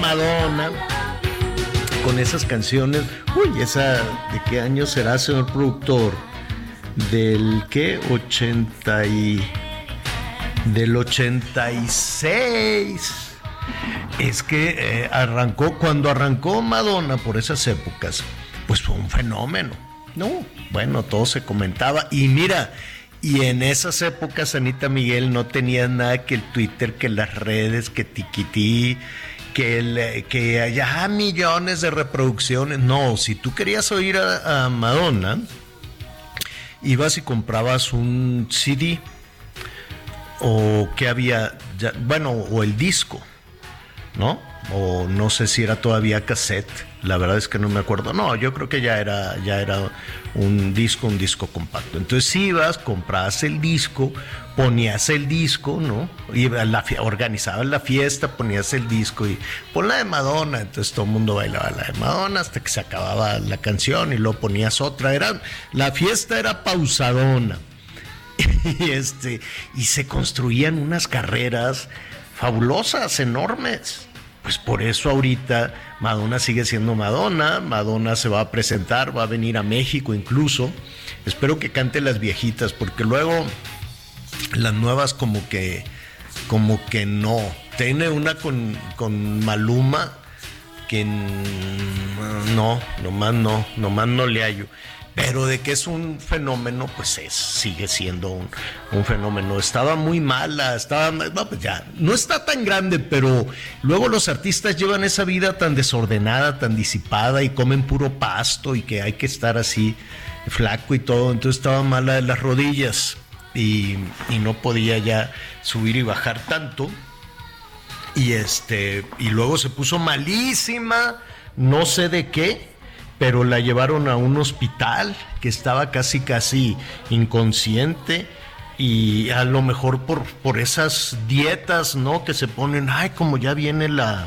Madonna con esas canciones. Uy, esa de qué año será, señor productor? Del qué? 80 y del 86. Es que eh, arrancó, cuando arrancó Madonna por esas épocas, pues fue un fenómeno. No, bueno, todo se comentaba. Y mira, y en esas épocas, Anita Miguel, no tenía nada que el Twitter, que las redes, que Tiquití, que, el, que haya millones de reproducciones. No, si tú querías oír a, a Madonna, ibas y comprabas un CD o que había, ya- bueno, o el disco, ¿no? O no sé si era todavía cassette, la verdad es que no me acuerdo. No, yo creo que ya era, ya era un disco, un disco compacto. Entonces ibas, comprabas el disco, ponías el disco, ¿no? La organizabas la fiesta, ponías el disco y pon la de Madonna. Entonces todo el mundo bailaba la de Madonna hasta que se acababa la canción y luego ponías otra. Era, la fiesta era pausadona y este y se construían unas carreras fabulosas, enormes. Pues por eso ahorita Madonna sigue siendo Madonna, Madonna se va a presentar, va a venir a México incluso. Espero que cante las viejitas porque luego las nuevas como que como que no. Tiene una con, con Maluma que no, nomás no, nomás no le hallo. Pero de que es un fenómeno, pues es, sigue siendo un, un fenómeno. Estaba muy mala, estaba, no, pues ya, no está tan grande, pero luego los artistas llevan esa vida tan desordenada, tan disipada y comen puro pasto y que hay que estar así flaco y todo. Entonces estaba mala de las rodillas y, y no podía ya subir y bajar tanto. Y este, y luego se puso malísima, no sé de qué, pero la llevaron a un hospital que estaba casi casi inconsciente y a lo mejor por, por esas dietas, ¿no? Que se ponen, ay, como ya viene la,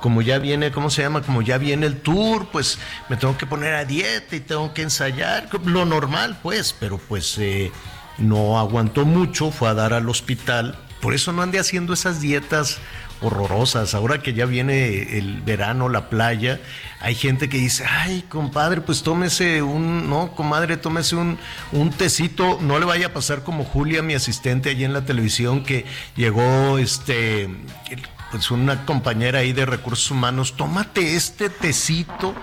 como ya viene, ¿cómo se llama? Como ya viene el tour, pues me tengo que poner a dieta y tengo que ensayar, lo normal, pues, pero pues eh, no aguantó mucho, fue a dar al hospital, por eso no ande haciendo esas dietas horrorosas. Ahora que ya viene el verano, la playa, hay gente que dice, ay, compadre, pues tómese un, no, comadre, tómese un, un tecito, no le vaya a pasar como Julia, mi asistente allí en la televisión, que llegó, este, pues una compañera ahí de recursos humanos, tómate este tecito.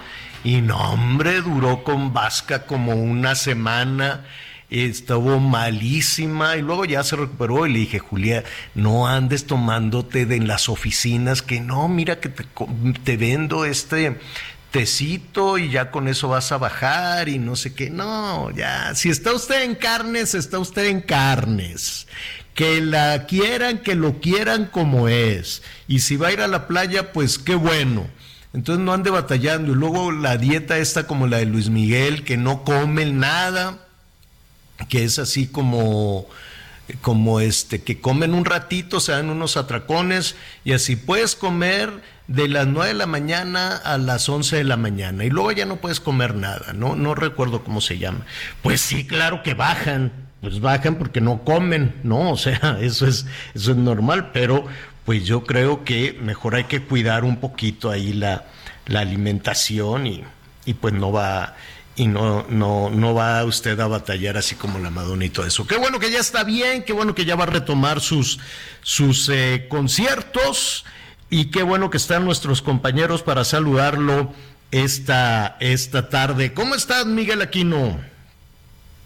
Y no, hombre, duró con Vasca como una semana estuvo malísima y luego ya se recuperó y le dije, Julia, no andes tomándote de en las oficinas que no, mira que te, te vendo este tecito y ya con eso vas a bajar y no sé qué. No, ya, si está usted en carnes, está usted en carnes. Que la quieran, que lo quieran como es. Y si va a ir a la playa, pues qué bueno. Entonces no ande batallando. Y luego la dieta esta como la de Luis Miguel, que no comen nada que es así como como este que comen un ratito, se dan unos atracones y así puedes comer de las 9 de la mañana a las 11 de la mañana y luego ya no puedes comer nada, no no recuerdo cómo se llama. Pues sí, claro que bajan, pues bajan porque no comen, no, o sea, eso es eso es normal, pero pues yo creo que mejor hay que cuidar un poquito ahí la la alimentación y y pues no va y no, no, no va usted a batallar así como la Madonna y todo eso. Qué bueno que ya está bien, qué bueno que ya va a retomar sus, sus eh, conciertos. y qué bueno que están nuestros compañeros para saludarlo esta, esta tarde. ¿Cómo estás, Miguel Aquino?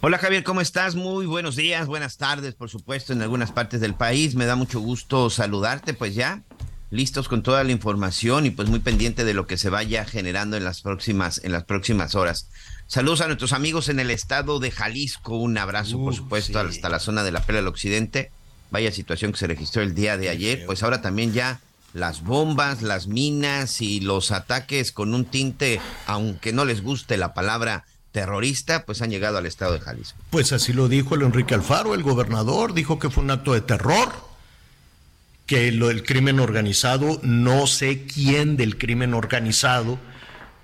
Hola Javier, ¿cómo estás? Muy buenos días, buenas tardes, por supuesto, en algunas partes del país. Me da mucho gusto saludarte, pues ya listos con toda la información y pues muy pendiente de lo que se vaya generando en las próximas en las próximas horas. Saludos a nuestros amigos en el estado de Jalisco, un abrazo por supuesto hasta la zona de la Pela del Occidente. Vaya situación que se registró el día de ayer, pues ahora también ya las bombas, las minas y los ataques con un tinte, aunque no les guste la palabra terrorista, pues han llegado al estado de Jalisco. Pues así lo dijo el Enrique Alfaro, el gobernador, dijo que fue un acto de terror, que lo del crimen organizado, no sé quién del crimen organizado,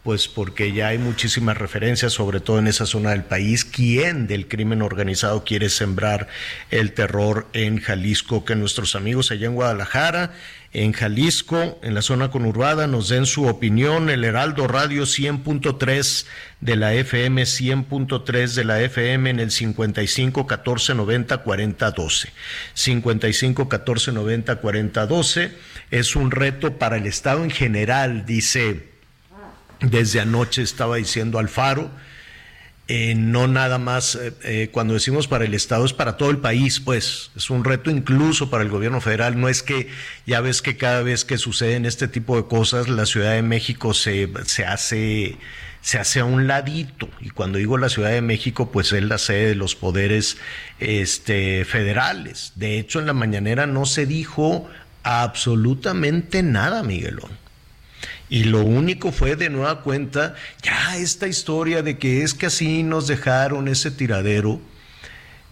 pues porque ya hay muchísimas referencias, sobre todo en esa zona del país, quién del crimen organizado quiere sembrar el terror en Jalisco, que nuestros amigos allá en Guadalajara, en Jalisco, en la zona conurbada, nos den su opinión, el Heraldo Radio 100.3 de la FM, 100.3 de la FM en el 55 14 90 40 12. 55 14 90 40 12 es un reto para el Estado en general, dice desde anoche estaba diciendo Alfaro, eh, no nada más, eh, eh, cuando decimos para el Estado es para todo el país, pues es un reto incluso para el gobierno federal. No es que ya ves que cada vez que suceden este tipo de cosas, la Ciudad de México se, se hace se hace a un ladito. Y cuando digo la Ciudad de México, pues es la sede de los poderes este, federales. De hecho, en la mañanera no se dijo absolutamente nada, Miguelón. Y lo único fue de nueva cuenta, ya esta historia de que es que así nos dejaron ese tiradero.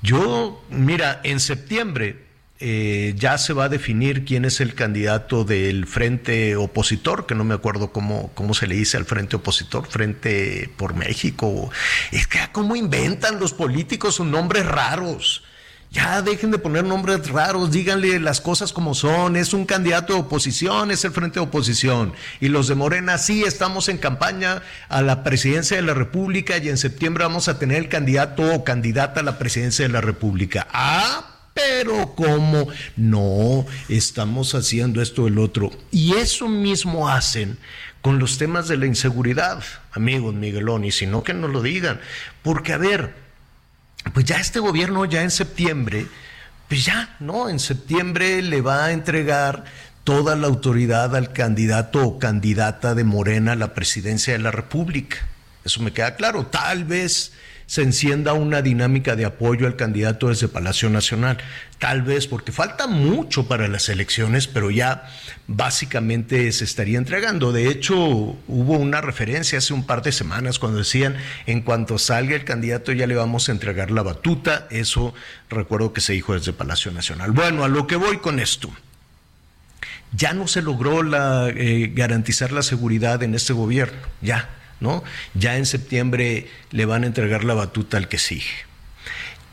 Yo, mira, en septiembre eh, ya se va a definir quién es el candidato del frente opositor, que no me acuerdo cómo, cómo se le dice al frente opositor, Frente por México. Es que cómo inventan los políticos sus nombres raros. Ya dejen de poner nombres raros, díganle las cosas como son. Es un candidato de oposición, es el frente de oposición. Y los de Morena, sí, estamos en campaña a la presidencia de la República y en septiembre vamos a tener el candidato o candidata a la presidencia de la República. Ah, pero ¿cómo? No, estamos haciendo esto el otro. Y eso mismo hacen con los temas de la inseguridad, amigos Miguelón, y si no que no lo digan. Porque, a ver, pues ya este gobierno ya en septiembre, pues ya, ¿no? En septiembre le va a entregar toda la autoridad al candidato o candidata de Morena a la presidencia de la República. Eso me queda claro. Tal vez se encienda una dinámica de apoyo al candidato desde Palacio Nacional. Tal vez porque falta mucho para las elecciones, pero ya básicamente se estaría entregando. De hecho, hubo una referencia hace un par de semanas cuando decían, en cuanto salga el candidato ya le vamos a entregar la batuta. Eso recuerdo que se dijo desde Palacio Nacional. Bueno, a lo que voy con esto ya no se logró la, eh, garantizar la seguridad en este gobierno, ya. Ya en septiembre le van a entregar la batuta al que sigue.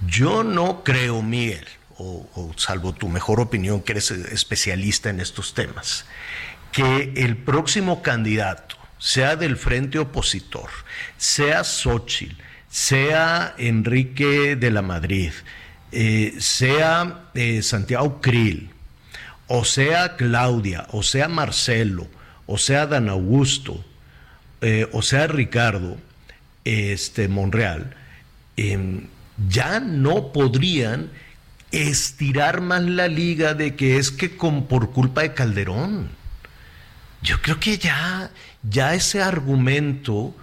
Yo no creo, Miguel, o, salvo tu mejor opinión, que eres especialista en estos temas, que el próximo candidato, sea del frente opositor, sea Xochitl, sea Enrique de la Madrid, eh, sea eh, Santiago Krill, o sea Claudia, o sea Marcelo, o sea Dan Augusto, eh, o sea Ricardo este, Monreal, em, ya no podrían estirar más la liga de que es que por culpa de Calderón. Yo creo que ya, ya ese argumento,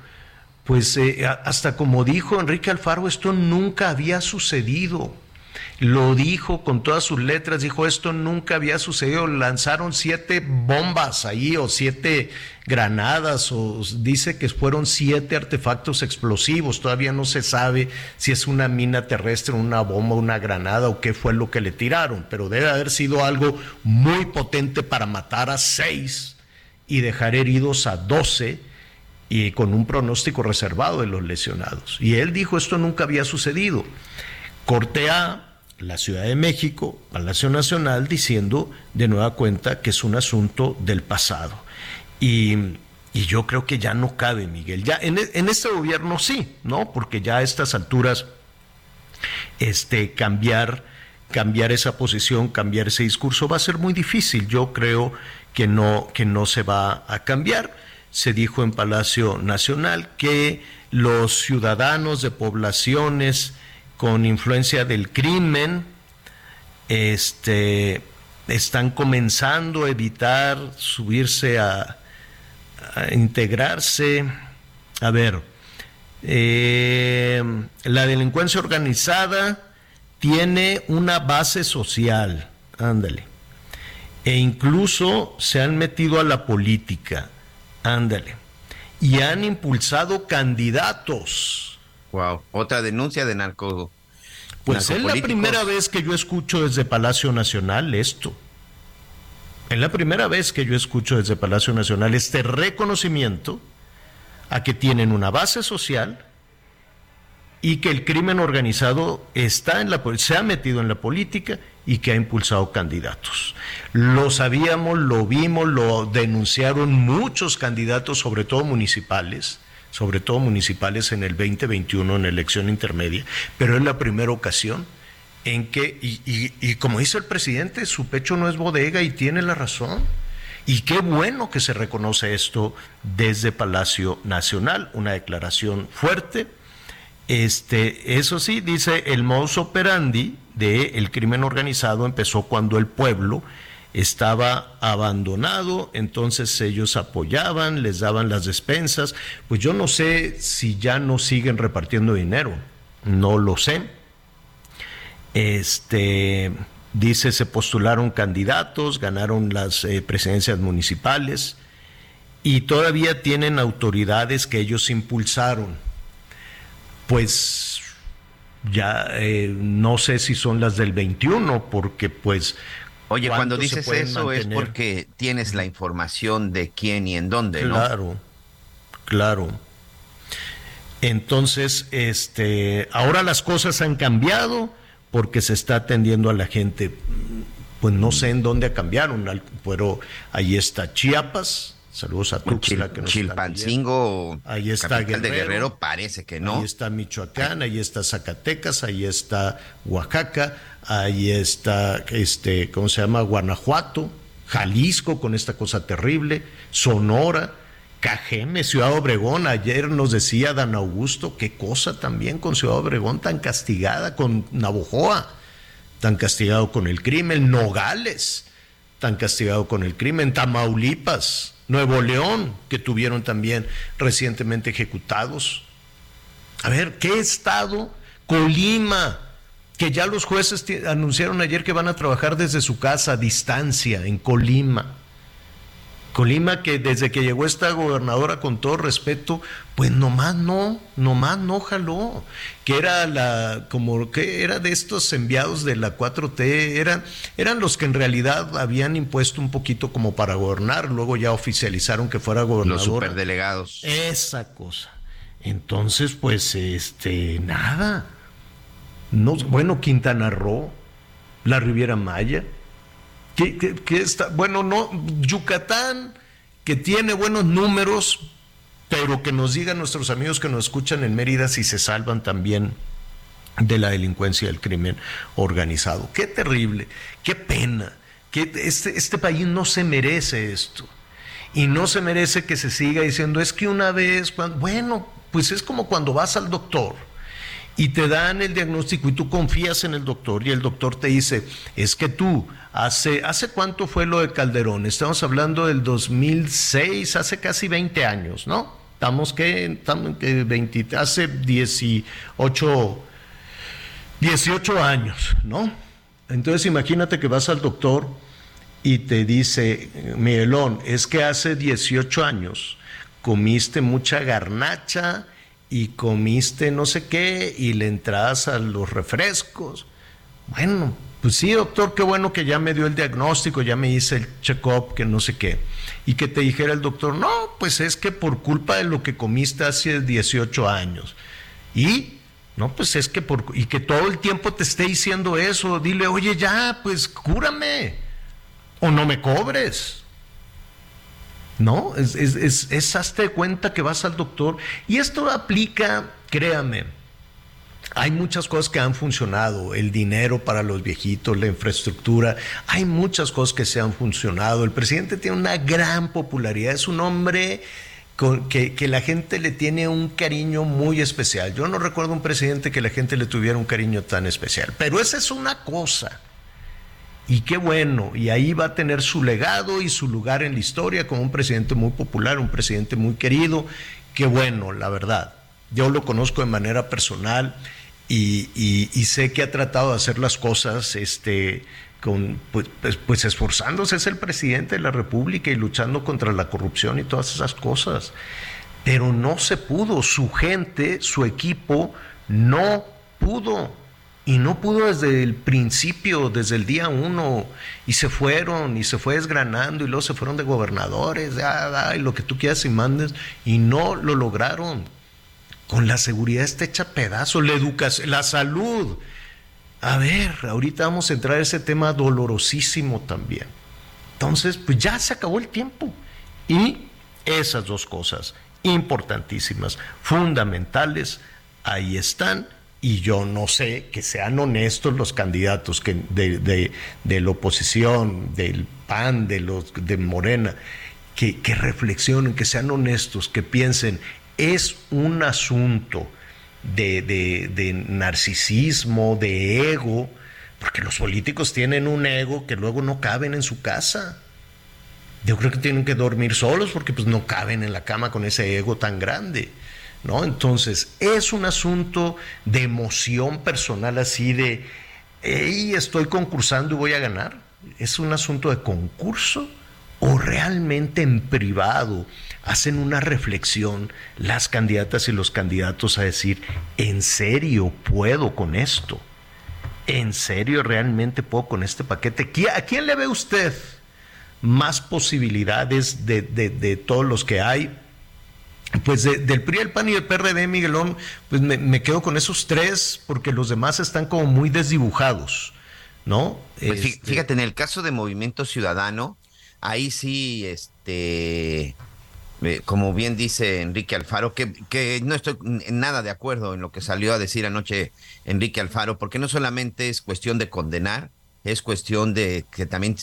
pues eh, hasta como dijo Enrique Alfaro, esto nunca había sucedido lo dijo con todas sus letras, dijo esto nunca había sucedido, lanzaron siete bombas ahí o siete granadas o dice que fueron siete artefactos explosivos, todavía no se sabe si es una mina terrestre, una bomba, una granada o qué fue lo que le tiraron, pero debe haber sido algo muy potente para matar a seis y dejar heridos a doce y con un pronóstico reservado de los lesionados. Y él dijo esto nunca había sucedido. Cortea la Ciudad de México, Palacio Nacional, diciendo de nueva cuenta que es un asunto del pasado. Y, yo creo que ya no cabe, Miguel. Ya en, en, este gobierno sí, ¿no? Porque ya a estas alturas, este, cambiar, cambiar esa posición, cambiar ese discurso va a ser muy difícil. Yo creo que no, que no se va a cambiar. Se dijo en Palacio Nacional que los ciudadanos de poblaciones con influencia del crimen este, están comenzando a evitar subirse a, integrarse. A ver, eh, la delincuencia organizada tiene una base social, ándale, e incluso se han metido a la política, ándale, y han impulsado candidatos. Wow, otra denuncia de narco. Pues es la primera vez que yo escucho desde Palacio Nacional esto. Es la primera vez que yo escucho desde Palacio Nacional este reconocimiento a que tienen una base social y que el crimen organizado está en la se ha metido en la política y que ha impulsado candidatos. Lo sabíamos, lo vimos, lo denunciaron muchos candidatos, sobre todo municipales, sobre todo municipales en el 2021 en elección intermedia, pero es la primera ocasión en que, y, y, como dice el presidente, su pecho no es bodega y tiene la razón. Y qué bueno que se reconoce esto desde Palacio Nacional, una declaración fuerte. Este, eso sí, dice el modus operandi del crimen organizado empezó cuando el pueblo estaba abandonado, entonces ellos apoyaban, les daban las despensas. Pues yo no sé si ya no siguen repartiendo dinero, no lo sé. Este, dice, se postularon candidatos, ganaron las eh, presidencias municipales y todavía tienen autoridades que ellos impulsaron. Pues ya eh, no sé si son las del 21, porque pues Oye, cuando dices eso es porque tienes la información de quién y en dónde, ¿no? Claro, claro. Entonces, este, ahora las cosas han cambiado porque se está atendiendo a la gente. Pues no sé en dónde cambiaron, pero ahí está Chiapas, Saludos a Tuxtla que nos Chilpancingo, ahí está Guerrero, de Guerrero, parece que no. Ahí está Michoacán, ahí está Zacatecas, ahí está Oaxaca, ahí está, este, ¿cómo se llama? Guanajuato, Jalisco con esta cosa terrible, Sonora, Cajeme, Ciudad Obregón. Ayer nos decía Dan Augusto, qué cosa también con Ciudad Obregón tan castigada, con Navojoa, tan castigado con el crimen, Nogales, tan castigado con el crimen, Tamaulipas Nuevo León, que tuvieron también recientemente ejecutados. A ver, ¿qué estado? Colima, que ya los jueces anunciaron ayer que van a trabajar desde su casa a distancia en Colima. Colima que desde que llegó esta gobernadora con todo respeto, pues nomás no, nomás no jaló, que era la, como que era de estos enviados de la 4T, eran, eran los que en realidad habían impuesto un poquito como para gobernar, luego ya oficializaron que fuera gobernadora. Los superdelegados. Esa cosa. Entonces, pues, este, nada. No, bueno, Quintana Roo, la Riviera Maya, que, está, bueno, no, Yucatán, que tiene buenos números, pero que nos digan nuestros amigos que nos escuchan en Mérida si se salvan también de la delincuencia y del crimen organizado. Qué terrible, qué pena, que este, este país no se merece esto. Y no se merece que se siga diciendo, es que una vez, bueno, pues es como cuando vas al doctor y te dan el diagnóstico y tú confías en el doctor y el doctor te dice, es que tú, hace, ¿hace cuánto fue lo de Calderón? Estamos hablando del 2006, hace casi 20 años, ¿no? Estamos que, estamos que 20, hace 18, 18 años, ¿no? Entonces imagínate que vas al doctor y te dice, Miguelón, es que hace 18 años comiste mucha garnacha, y comiste no sé qué y le entras a los refrescos. Bueno, pues sí, doctor, qué bueno que ya me dio el diagnóstico, ya me hice el check-up, que no sé qué. Y que te dijera el doctor, no, pues es que por culpa de lo que comiste hace 18 años. Y, no, pues es que por, y que todo el tiempo te esté diciendo eso, dile, oye, ya, pues cúrame, o no me cobres. ¿No? Es, es, es, hazte cuenta que vas al doctor. Y esto aplica, créame, Hay muchas cosas que han funcionado, el dinero para los viejitos, la infraestructura, hay muchas cosas que se han funcionado. El presidente tiene una gran popularidad, es un hombre con, que, que, la gente le tiene un cariño muy especial. Yo no recuerdo un presidente que la gente le tuviera un cariño tan especial, pero esa es una cosa. Y qué bueno, y ahí va a tener su legado y su lugar en la historia como un presidente muy popular, un presidente muy querido. Qué bueno, la verdad. Yo lo conozco de manera personal y, sé que ha tratado de hacer las cosas este, con, pues, pues, pues, esforzándose, es el presidente de la República y luchando contra la corrupción y todas esas cosas. Pero no se pudo, su gente, su equipo, no pudo. Y no pudo desde el principio, desde el día uno, y se fueron, y se fue desgranando, y luego se fueron de gobernadores, y lo que tú quieras y mandes, y no lo lograron con la seguridad está hecha pedazo, la educación, la salud. A ver, ahorita vamos a entrar a ese tema dolorosísimo también. Entonces, pues ya se acabó el tiempo. Y esas dos cosas importantísimas, fundamentales, ahí están. Y yo no sé que sean honestos los candidatos que de, la oposición, del PAN, de los de Morena, que, que reflexionen, que sean honestos, que piensen es un asunto de, narcisismo, de ego, porque los políticos tienen un ego que luego no caben en su casa. Yo creo que tienen que dormir solos porque pues no caben en la cama con ese ego tan grande. ¿No? Entonces, es un asunto de emoción personal así de, hey, estoy concursando y voy a ganar. Es un asunto de concurso o realmente en privado hacen una reflexión las candidatas y los candidatos a decir, ¿en serio puedo con esto? ¿En serio realmente puedo con este paquete? ¿A quién le ve usted más posibilidades de, todos los que hay? Pues del PRI, el PAN y el PRD, Miguelón, pues me, quedo con esos tres porque los demás están como muy desdibujados, ¿no? Pues este fíjate, en el caso de Movimiento Ciudadano, ahí sí, este, eh, como bien dice Enrique Alfaro, que, que no estoy nada de acuerdo en lo que salió a decir anoche Enrique Alfaro, porque no solamente es cuestión de condenar, es cuestión de que también,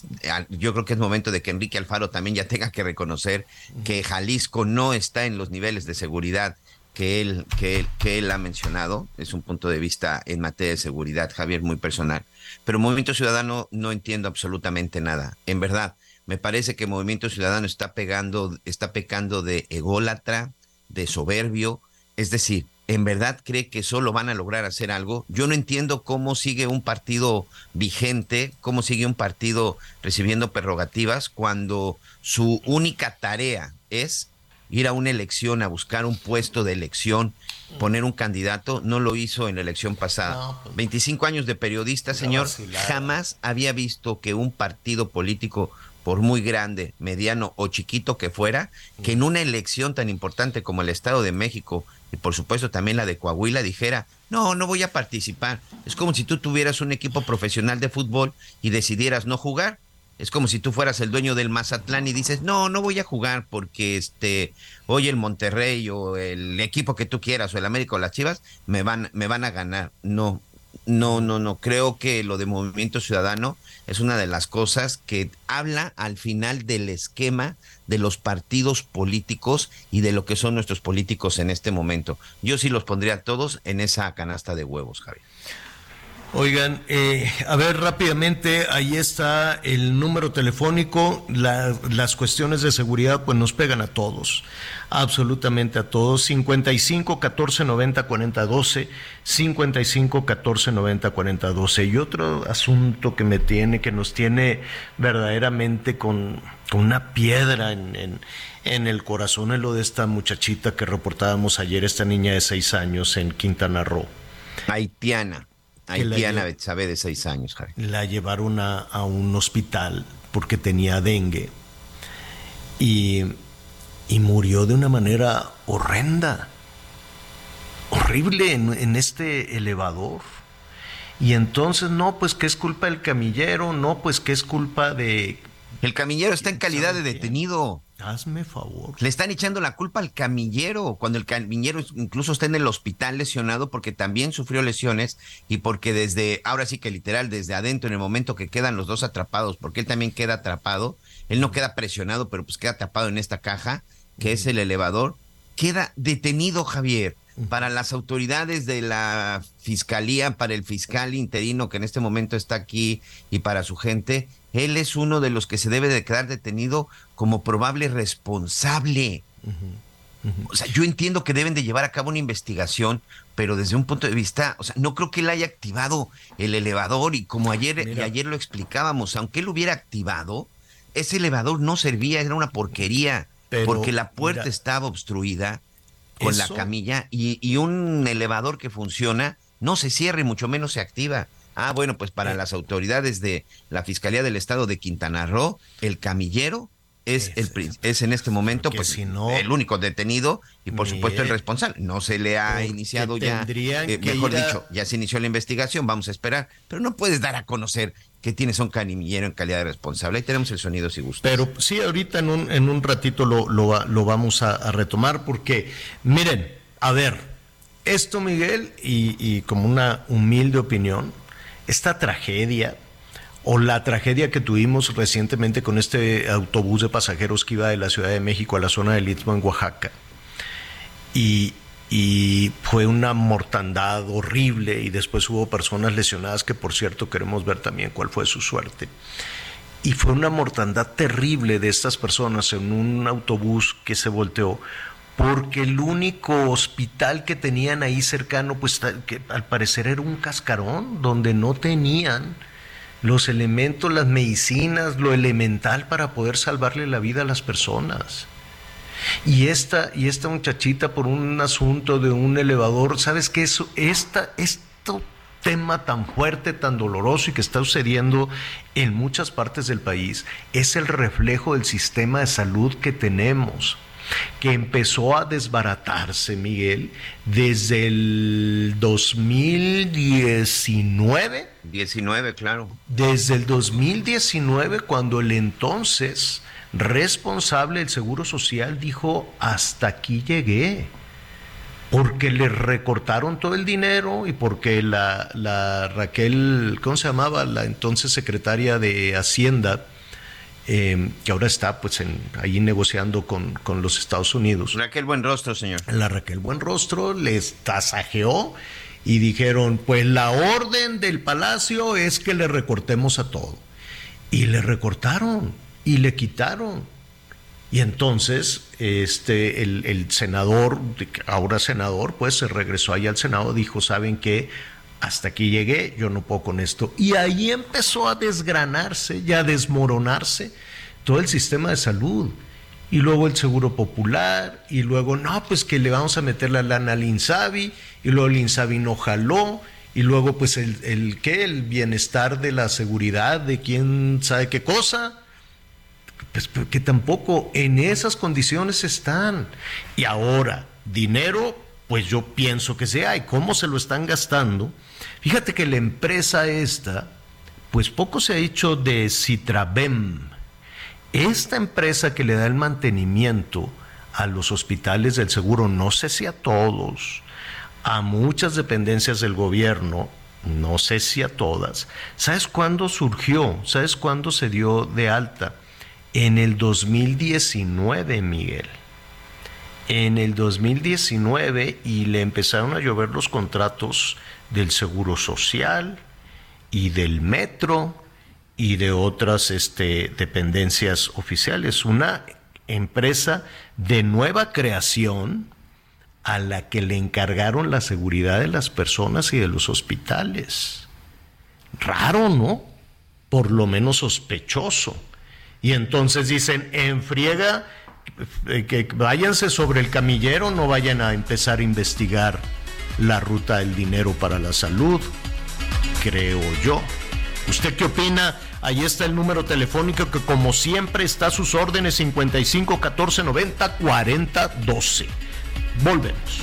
yo creo que es momento de que Enrique Alfaro también ya tenga que reconocer que Jalisco no está en los niveles de seguridad que él, que, que él ha mencionado. Es un punto de vista en materia de seguridad, Javier, muy personal. Pero Movimiento Ciudadano no entiendo absolutamente nada. En verdad, me parece que Movimiento Ciudadano está pegando, está pecando de ególatra, de soberbio, es decir, ¿en verdad cree que solo van a lograr hacer algo? Yo no entiendo cómo sigue un partido vigente, cómo sigue un partido recibiendo prerrogativas cuando su única tarea es ir a una elección, a buscar un puesto de elección, poner un candidato, no lo hizo en la elección pasada. 25 pues, años de periodista, señor, jamás había visto que un partido político por muy grande, mediano o chiquito que fuera, que en una elección tan importante como el Estado de México y por supuesto también la de Coahuila dijera, no, no voy a participar. Es como si tú tuvieras un equipo profesional de fútbol y decidieras no jugar. Es como si tú fueras el dueño del Mazatlán y dices, no, no voy a jugar porque este, hoy el Monterrey o el equipo que tú quieras o el América o las Chivas me van, me van a ganar. No, no, no, no. Creo que lo de Movimiento Ciudadano es una de las cosas que habla al final del esquema de los partidos políticos y de lo que son nuestros políticos en este momento. Yo sí los pondría todos en esa canasta de huevos, Javier. Oigan, eh, a ver rápidamente, ahí está el número telefónico, las cuestiones de seguridad pues nos pegan a todos, absolutamente a todos, 55 14 90 40 12, 55 14 90 40 12. Y otro asunto que me tiene, que nos tiene verdaderamente con, una piedra en, en el corazón es lo de esta muchachita que reportábamos ayer, esta niña de seis años en Quintana Roo. Haitiana Haitiana Betsabe de seis años, Javi. La llevaron a, un hospital porque tenía dengue y, y, murió de una manera horrenda, horrible en, este elevador. Y entonces, no, pues que es culpa del camillero, no, pues que es culpa de... El camillero está en calidad de detenido. Hazme favor. Le están echando la culpa al camillero, cuando el camillero incluso está en el hospital lesionado porque también sufrió lesiones y porque desde, ahora sí que literal, desde adentro, en el momento que quedan los dos atrapados, porque él también queda atrapado, él no queda presionado, pero pues queda atrapado en esta caja, que es el elevador, queda detenido Javier para las autoridades de la fiscalía, para el fiscal interino que en este momento está aquí y para su gente, él es uno de los que se debe de quedar detenido como probable responsable. O sea, yo entiendo que deben de llevar a cabo una investigación, pero desde un punto de vista, o sea, no creo que él haya activado el elevador y como ayer, y ayer lo explicábamos, aunque él hubiera activado, ese elevador no servía, era una porquería, porque la puerta estaba obstruida con la camilla y, y, un elevador que funciona no se cierra y mucho menos se activa. Ah, bueno, pues para eh. las autoridades de la Fiscalía del Estado de Quintana Roo, el camillero es, el, es en este momento pues, el único detenido y por supuesto el responsable. No se le ha iniciado ya, eh, mejor dicho, ya se inició la investigación, vamos a esperar, pero no puedes dar a conocer que tienes un camillero en calidad de responsable. Ahí tenemos el sonido si gusta. Pero sí, ahorita en un, en un ratito lo, lo, lo vamos a, retomar porque, miren, a ver, esto Miguel, y, como una humilde opinión, esta tragedia o la tragedia que tuvimos recientemente con este autobús de pasajeros que iba de la Ciudad de México a la zona de Istmo en Oaxaca. Y, y fue una mortandad horrible y después hubo personas lesionadas que por cierto queremos ver también cuál fue su suerte. Y fue una mortandad terrible de estas personas en un autobús que se volteó porque el único hospital que tenían ahí cercano, pues que al parecer era un cascarón, donde no tenían los elementos, las medicinas, lo elemental para poder salvarle la vida a las personas. Y esta, y esta muchachita por un asunto de un elevador, ¿sabes qué? Eso, esta, este tema tan fuerte, tan doloroso y que está sucediendo en muchas partes del país, es el reflejo del sistema de salud que tenemos que empezó a desbaratarse, Miguel, desde el 2019. 19, claro. Desde el 2019, cuando el entonces responsable del Seguro Social dijo, hasta aquí llegué porque le recortaron todo el dinero y porque la, la, Raquel, ¿cómo se llamaba? La entonces secretaria de Hacienda, eh, que ahora está pues en, ahí negociando con, con, los Estados Unidos. Raquel Buenrostro, señor. La Raquel Buenrostro les tasajeó y dijeron, pues la orden del palacio es que le recortemos a todo. Y le recortaron y le quitaron. Y entonces este, el, el senador, ahora senador, pues se regresó ahí al Senado, dijo, ¿saben qué? hasta aquí llegué, yo no puedo con esto. Y ahí empezó a desgranarse y a desmoronarse todo el sistema de salud. Y luego el seguro popular, y luego, no, pues que le vamos a meter la lana al Insabi, y luego el Insabi no jaló, y luego pues el, el qué, el bienestar de la seguridad de quién sabe qué cosa, pues que tampoco en esas condiciones están. Y ahora, dinero, pues yo pienso que sea, y cómo se lo están gastando, Fíjate que la empresa esta, pues poco se ha dicho de Citrabem. Esta empresa que le da el mantenimiento a los hospitales del seguro, no sé si a todos, a muchas dependencias del gobierno, no sé si a todas. ¿Sabes cuándo surgió? ¿Sabes cuándo se dio de alta? En el 2019, Miguel. En el 2019 y le empezaron a llover los contratos del Seguro Social y del Metro y de otras este, dependencias oficiales. Una empresa de nueva creación a la que le encargaron la seguridad de las personas y de los hospitales. Raro, ¿no? Por lo menos sospechoso. Y entonces dicen, en friega, eh, que váyanse sobre el camillero, no vayan a empezar a investigar la ruta del dinero para la salud, creo yo. ¿Usted qué opina? Ahí está el número telefónico que como siempre está a sus órdenes 55 14 90 40 12. Volvemos.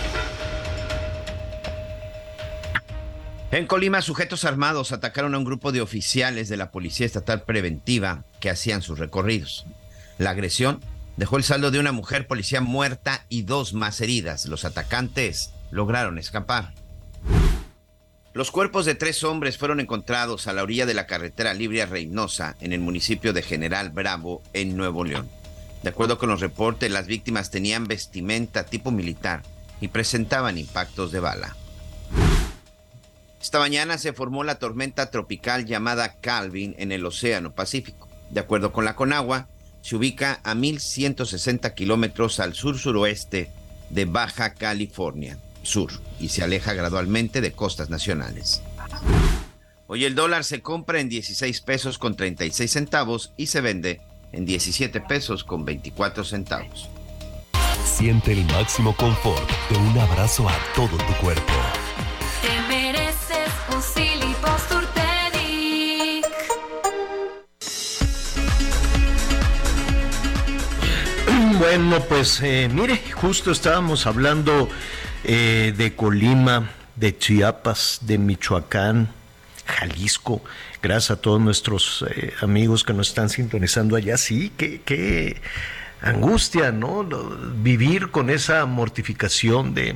En Colima, sujetos armados atacaron a un grupo de oficiales de la Policía Estatal Preventiva que hacían sus recorridos. La agresión dejó el saldo de una mujer policía muerta y dos más heridas. Los atacantes lograron escapar. Los cuerpos de tres hombres fueron encontrados a la orilla de la carretera Libria Reynosa en el municipio de General Bravo, en Nuevo León. De acuerdo con los reportes, las víctimas tenían vestimenta tipo militar y presentaban impactos de bala. Esta mañana se formó la tormenta tropical llamada Calvin en el Océano Pacífico. De acuerdo con la Conagua, se ubica a 1.160 kilómetros al sur-suroeste de Baja California Sur y se aleja gradualmente de costas nacionales. Hoy el dólar se compra en 16 pesos con 36 centavos y se vende en 17 pesos con 24 centavos. Siente el máximo confort de un abrazo a todo tu cuerpo. Bueno, pues eh, mire, justo estábamos hablando eh, de Colima, de Chiapas, de Michoacán, Jalisco. Gracias a todos nuestros eh, amigos que nos están sintonizando allá. Sí, qué, qué angustia, ¿no? Vivir con esa mortificación de,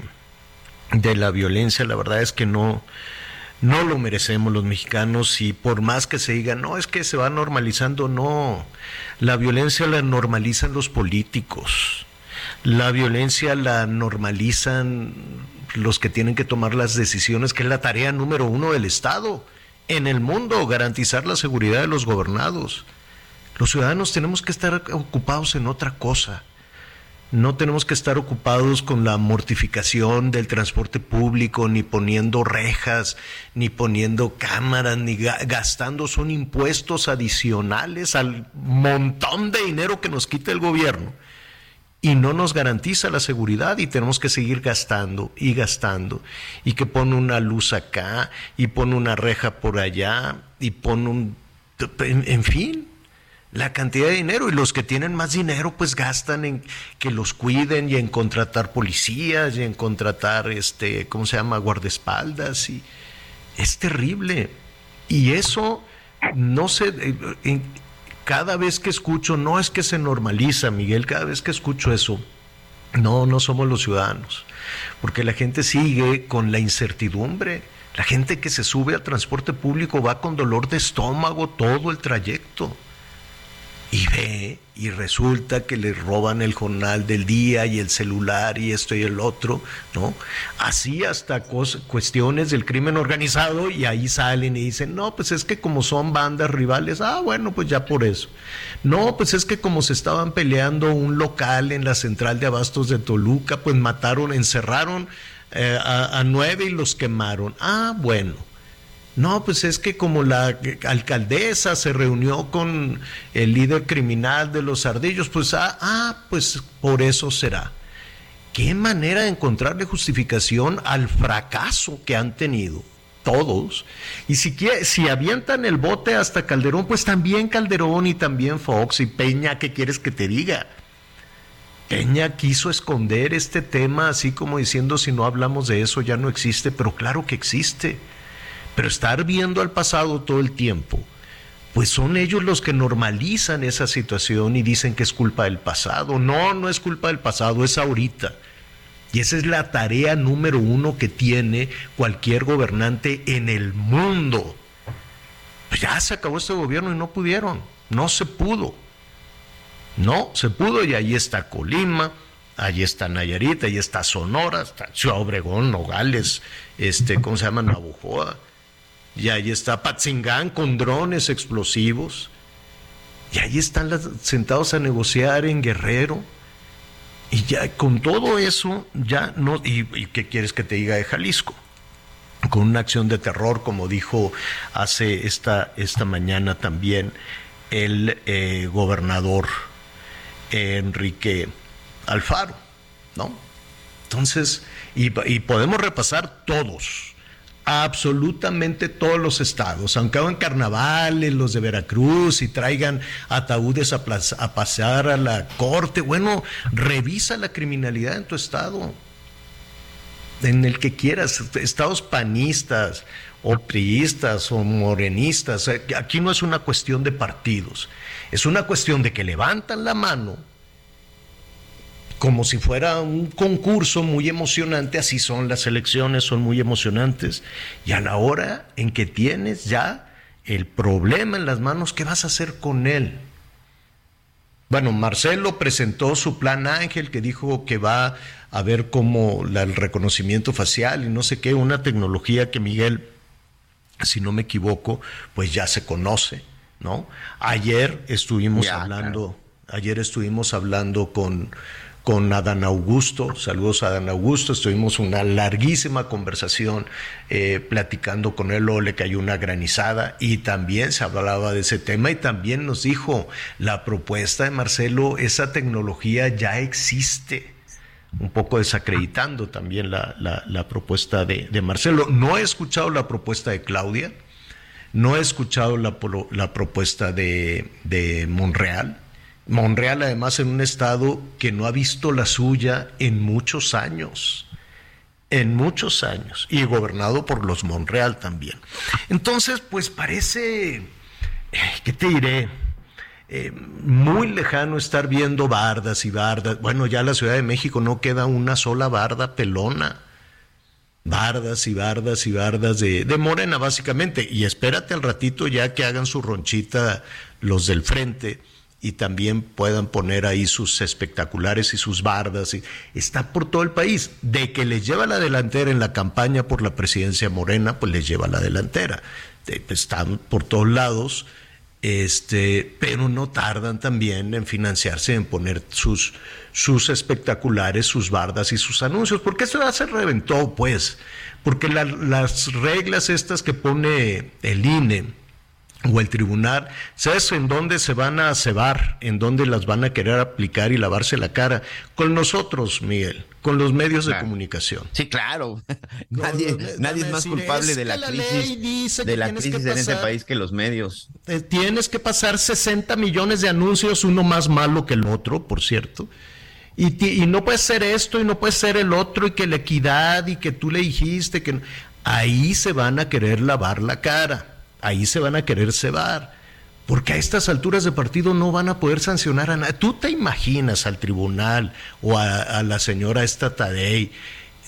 de la violencia, la verdad es que no, no lo merecemos los mexicanos y por más que se diga, no, es que se va normalizando, no. La violencia la normalizan los políticos. La violencia la normalizan los que tienen que tomar las decisiones, que es la tarea número uno del Estado en el mundo, garantizar la seguridad de los gobernados. Los ciudadanos tenemos que estar ocupados en otra cosa. No tenemos que estar ocupados con la mortificación del transporte público, ni poniendo rejas, ni poniendo cámaras, ni gastando. Son impuestos adicionales al montón de dinero que nos quita el gobierno. Y no nos garantiza la seguridad y tenemos que seguir gastando y gastando. Y que pone una luz acá y pone una reja por allá y pone un... en fin, la cantidad de dinero y los que tienen más dinero pues gastan en que los cuiden y en contratar policías y en contratar este cómo se llama guardaespaldas y es terrible. Y eso no sé eh, cada vez que escucho no es que se normaliza Miguel cada vez que escucho eso no no somos los ciudadanos porque la gente sigue con la incertidumbre. La gente que se sube al transporte público va con dolor de estómago todo el trayecto y ve y resulta que le roban el jornal del día y el celular y esto y el otro, ¿no? Así hasta cuestiones del crimen organizado y ahí salen y dicen, no, pues es que como son bandas rivales, ah, bueno, pues ya por eso. No, pues es que como se estaban peleando un local en la central de abastos de Toluca, pues mataron, encerraron eh, a nueve y los quemaron. Ah, bueno. No, pues es que como la alcaldesa se reunió con el líder criminal de los ardillos, pues ah, ah, pues por eso será. Qué manera de encontrarle justificación al fracaso que han tenido todos. Y si, si avientan el bote hasta Calderón, pues también Calderón y también Fox y Peña, ¿qué quieres que te diga? Peña quiso esconder este tema así como diciendo si no hablamos de eso ya no existe, pero claro que existe. Pero estar viendo al pasado todo el tiempo, pues son ellos los que normalizan esa situación y dicen que es culpa del pasado. No, no es culpa del pasado, es ahorita. Y esa es la tarea número uno que tiene cualquier gobernante en el mundo. Pues ya se acabó este gobierno y no pudieron, no se pudo. No se pudo y ahí está Colima, ahí está Nayarit, ahí está Sonora, está Ciudad Obregón, Nogales, este, ¿cómo se llama? Nabujoa. Y ahí está Patzingán con drones explosivos. Y ahí están sentados a negociar en Guerrero. Y ya con todo eso, ya no. ¿Y, qué quieres que te diga de Jalisco? Con una acción de terror, como dijo hace esta, esta mañana también el eh, gobernador Enrique Alfaro, ¿no? Entonces, y, podemos repasar todos, absolutamente todos los estados, aunque hagan carnavales, los de Veracruz, y traigan ataúdes a, a pasear a la corte, bueno, revisa la criminalidad en tu estado, en el que quieras, estados panistas o priistas o morenistas, aquí no es una cuestión de partidos, es una cuestión de que levantan la mano como si fuera un concurso muy emocionante, así son las elecciones, son muy emocionantes, y a la hora en que tienes ya el problema en las manos, ¿qué vas a hacer con él? Bueno, Marcelo presentó su plan Ángel, que dijo que va a ver cómo el reconocimiento facial y no sé qué, una tecnología que Miguel, si no me equivoco, pues ya se conoce, ¿no? Ayer estuvimos hablando, ayer estuvimos hablando con con Adán Augusto. Saludos a Adán Augusto. Estuvimos una larguísima conversación eh, platicando con él. Luego le cayó una granizada y también se hablaba de ese tema y también nos dijo la propuesta de Marcelo, esa tecnología ya existe. Un poco desacreditando también la, propuesta de, Marcelo. No he escuchado la propuesta de Claudia, no he escuchado la, la propuesta de Monreal Monreal además en un estado que no ha visto la suya en muchos años, en muchos años, y gobernado por los Monreal también. Entonces, pues parece, eh, ¿qué te diré? Eh, muy lejano estar viendo bardas y bardas. Bueno, ya la Ciudad de México no queda una sola barda pelona. Bardas y bardas y bardas de, de morena, básicamente. Y espérate al ratito ya que hagan su ronchita los del frente y también puedan poner ahí sus espectaculares y sus bardas. Y está por todo el país. De que les lleva la delantera en la campaña por la presidencia morena, pues les lleva la delantera. Están por todos lados, este, pero no tardan también en financiarse, en poner sus, sus espectaculares, sus bardas y sus anuncios, porque esto ya se reventó, pues, porque las reglas estas que pone el INE, o el tribunal, ¿sabes en dónde se van a cebar? ¿En dónde las van a querer aplicar y lavarse la cara? Con nosotros, Miguel, con los medios de comunicación. Sí, claro. nadie, nadie es más culpable de la crisis, de la crisis en este país que los medios. Tienes que pasar 60 millones de anuncios, uno más malo que el otro, por cierto. Y, y no puede ser esto y no puede ser el otro y que la equidad y que tú le dijiste que... Ahí se van a querer lavar la cara ahí se van a querer cebar. Porque a estas alturas de partido no van a poder sancionar a nadie. ¿Tú te imaginas al tribunal o a, la señora esta Tadei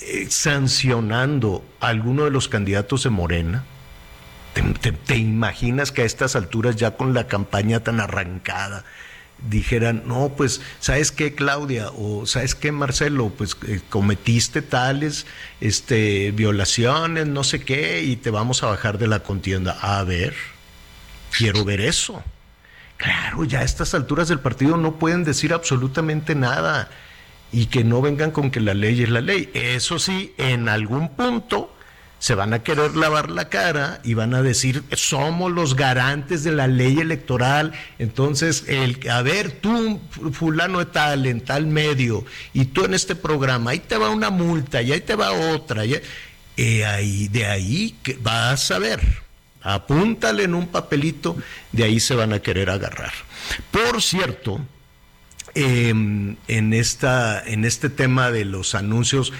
eh, sancionando a alguno de los candidatos de Morena? ¿Te, imaginas que a estas alturas, ya con la campaña tan arrancada, dijeran, no, pues, ¿sabes qué, Claudia? O ¿sabes qué, Marcelo? Pues eh, cometiste tales este, violaciones, no sé qué, y te vamos a bajar de la contienda. A ver, quiero ver eso. Claro, ya a estas alturas del partido no pueden decir absolutamente nada y que no vengan con que la ley es la ley. Eso sí, en algún punto se van a querer lavar la cara y van a decir, somos los garantes de la ley electoral. Entonces, el, a ver, tú, fulano de tal, en tal medio, y tú en este programa, ahí te va una multa, y ahí te va otra. Y, eh, ahí, de ahí que vas a ver, apúntale en un papelito, de ahí se van a querer agarrar. Por cierto, em, en, esta, en este tema de los anuncios,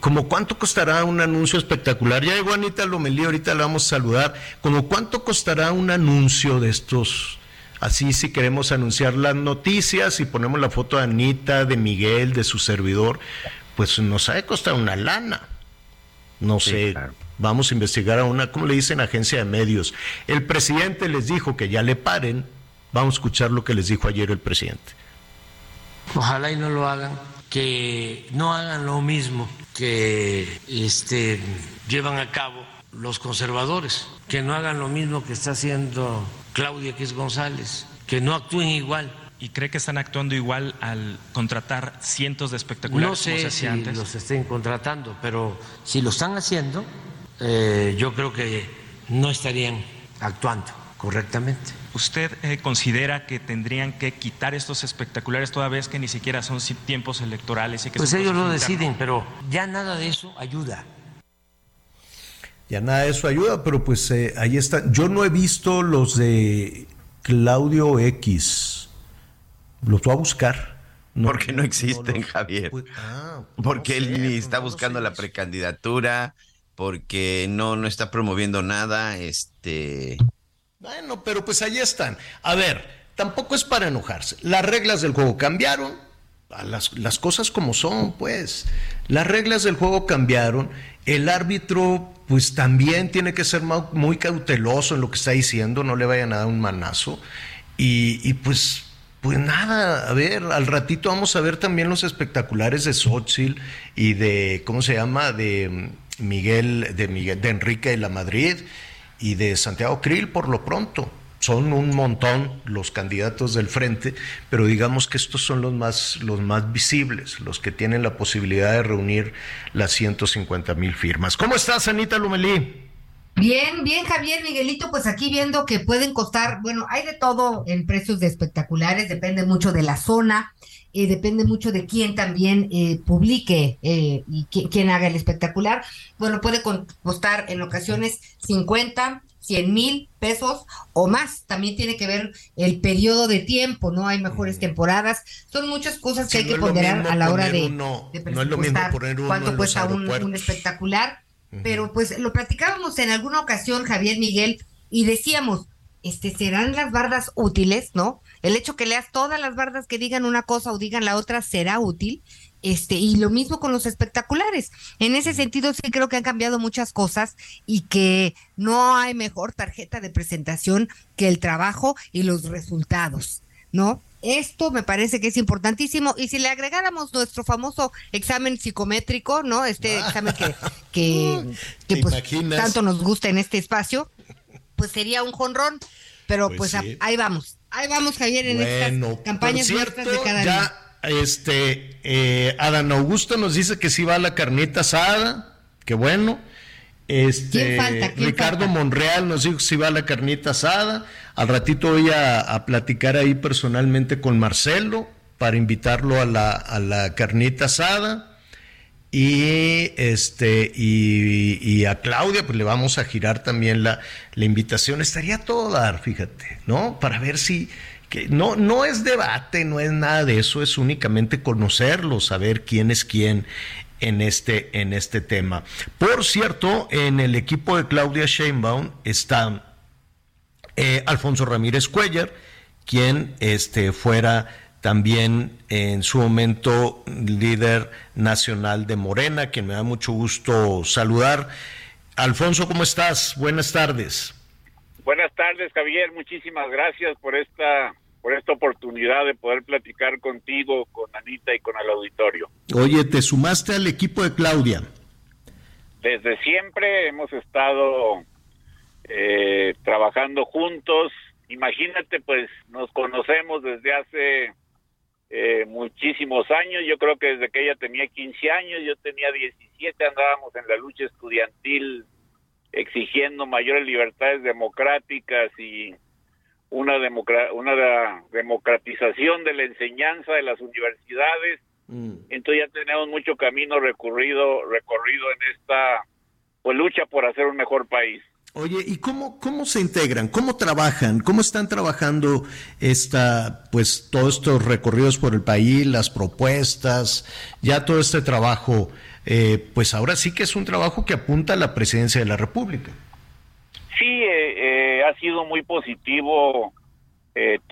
como cuánto costará un anuncio espectacular. Ya llegó Anita Lomelí, ahorita la vamos a saludar. Como cuánto costará un anuncio de estos, así si queremos anunciar las noticias y ponemos la foto de Anita, de Miguel, de su servidor, pues nos ha de costar una lana. No sé, vamos a investigar a una, ¿cómo le dicen? Agencia de medios. El presidente les dijo que ya le paren. Vamos a escuchar lo que les dijo ayer el presidente. Ojalá y no lo hagan, que no hagan lo mismo que este, llevan a cabo los conservadores, que no hagan lo mismo que está haciendo Claudia X González, que no actúen igual. ¿Y cree que están actuando igual al contratar cientos de espectaculares? No sé si los estén contratando, pero si lo están haciendo, eh, yo creo que no estarían actuando correctamente. ¿Usted eh, considera que tendrían que quitar estos espectaculares toda vez que ni siquiera son tiempos electorales? Y que pues ellos lo deciden, pero ya nada de eso ayuda. Ya nada de eso ayuda, pero pues eh, ahí está. Yo no he visto los de Claudio X. Los voy a buscar. Porque no existen, Javier. Pues, ah, porque él ni está buscando la precandidatura, porque no, no está promoviendo nada. Este bueno, pero pues ahí están. A ver, tampoco es para enojarse. Las reglas del juego cambiaron. Las, las cosas como son, pues. Las reglas del juego cambiaron. El árbitro, pues también tiene que ser muy cauteloso en lo que está diciendo, no le vayan a un manazo. Y, pues pues nada, a ver, al ratito vamos a ver también los espectaculares de Xochitl y de, ¿cómo se llama? De Miguel, de Miguel, de Enrique de la Madrid y de Santiago Krill por lo pronto. Son un montón los candidatos del frente, pero digamos que estos son los más, los más visibles, los que tienen la posibilidad de reunir las 150 mil firmas. ¿Cómo estás, Anita Lumelí? Bien, bien, Javier Miguelito, pues aquí viendo que pueden costar, bueno, hay de todo en precios de espectaculares, depende mucho de la zona, eh, depende mucho de quién también eh, publique eh, y quién haga el espectacular. Bueno, puede costar en ocasiones 50, 100 mil pesos o más. También tiene que ver el periodo de tiempo, ¿no? Hay mejores temporadas. Son muchas cosas que hay que ponderar a la hora de, no es lo mismo poner uno cuánto cuesta un, espectacular. Pero pues lo platicábamos en alguna ocasión, Javier Miguel, y decíamos, este, serán las bardas útiles, ¿no? El hecho que leas todas las bardas que digan una cosa o digan la otra será útil. Este, y lo mismo con los espectaculares. En ese sentido, sí creo que han cambiado muchas cosas y que no hay mejor tarjeta de presentación que el trabajo y los resultados, ¿no? Esto me parece que es importantísimo. Y si le agregáramos nuestro famoso examen psicométrico, ¿no? Este ah. examen que, que, pues, tanto nos gusta en este espacio, pues sería un jonrón. Pero pues, pues ahí vamos. Ahí vamos, Javier, en estas campañas cierto, de cada ya, Este, eh, Adán Augusto nos dice que sí va a la carnita asada. Qué bueno. Este, Ricardo Monreal nos dijo que sí va a la carnita asada. Al ratito voy a, platicar ahí personalmente con Marcelo para invitarlo a la, a la carnita asada. Y este y, a Claudia, pues le vamos a girar también la, la invitación. Estaría todo dar, fíjate, ¿no? Para ver si que no, no es debate, no es nada de eso, es únicamente conocerlo, saber quién es quién en este, en este tema. Por cierto, en el equipo de Claudia Sheinbaum está eh, Alfonso Ramírez Cuellar, quien este, fuera también en su momento líder nacional de Morena, quien me da mucho gusto saludar. Alfonso, ¿cómo estás? Buenas tardes. Buenas tardes, Javier. Muchísimas gracias por esta por esta oportunidad de poder platicar contigo, con Anita y con el auditorio. Oye, ¿te sumaste al equipo de Claudia? Desde siempre hemos estado eh, trabajando juntos. Imagínate, pues nos conocemos desde hace eh, muchísimos años. Yo creo que desde que ella tenía 15 años, yo tenía 17, andábamos en la lucha estudiantil exigiendo mayores libertades democráticas y una, una democratización de la enseñanza de las universidades. Mm. Entonces ya tenemos mucho camino recorrido, recorrido en esta pues, lucha por hacer un mejor país. Oye, ¿y cómo, cómo se integran? ¿Cómo trabajan? ¿Cómo están trabajando esta, pues, todos estos recorridos por el país, las propuestas, ya todo este trabajo? Eh, pues ahora sí que es un trabajo que apunta a la presidencia de la República. Sí, eh, eh, ha sido muy positivo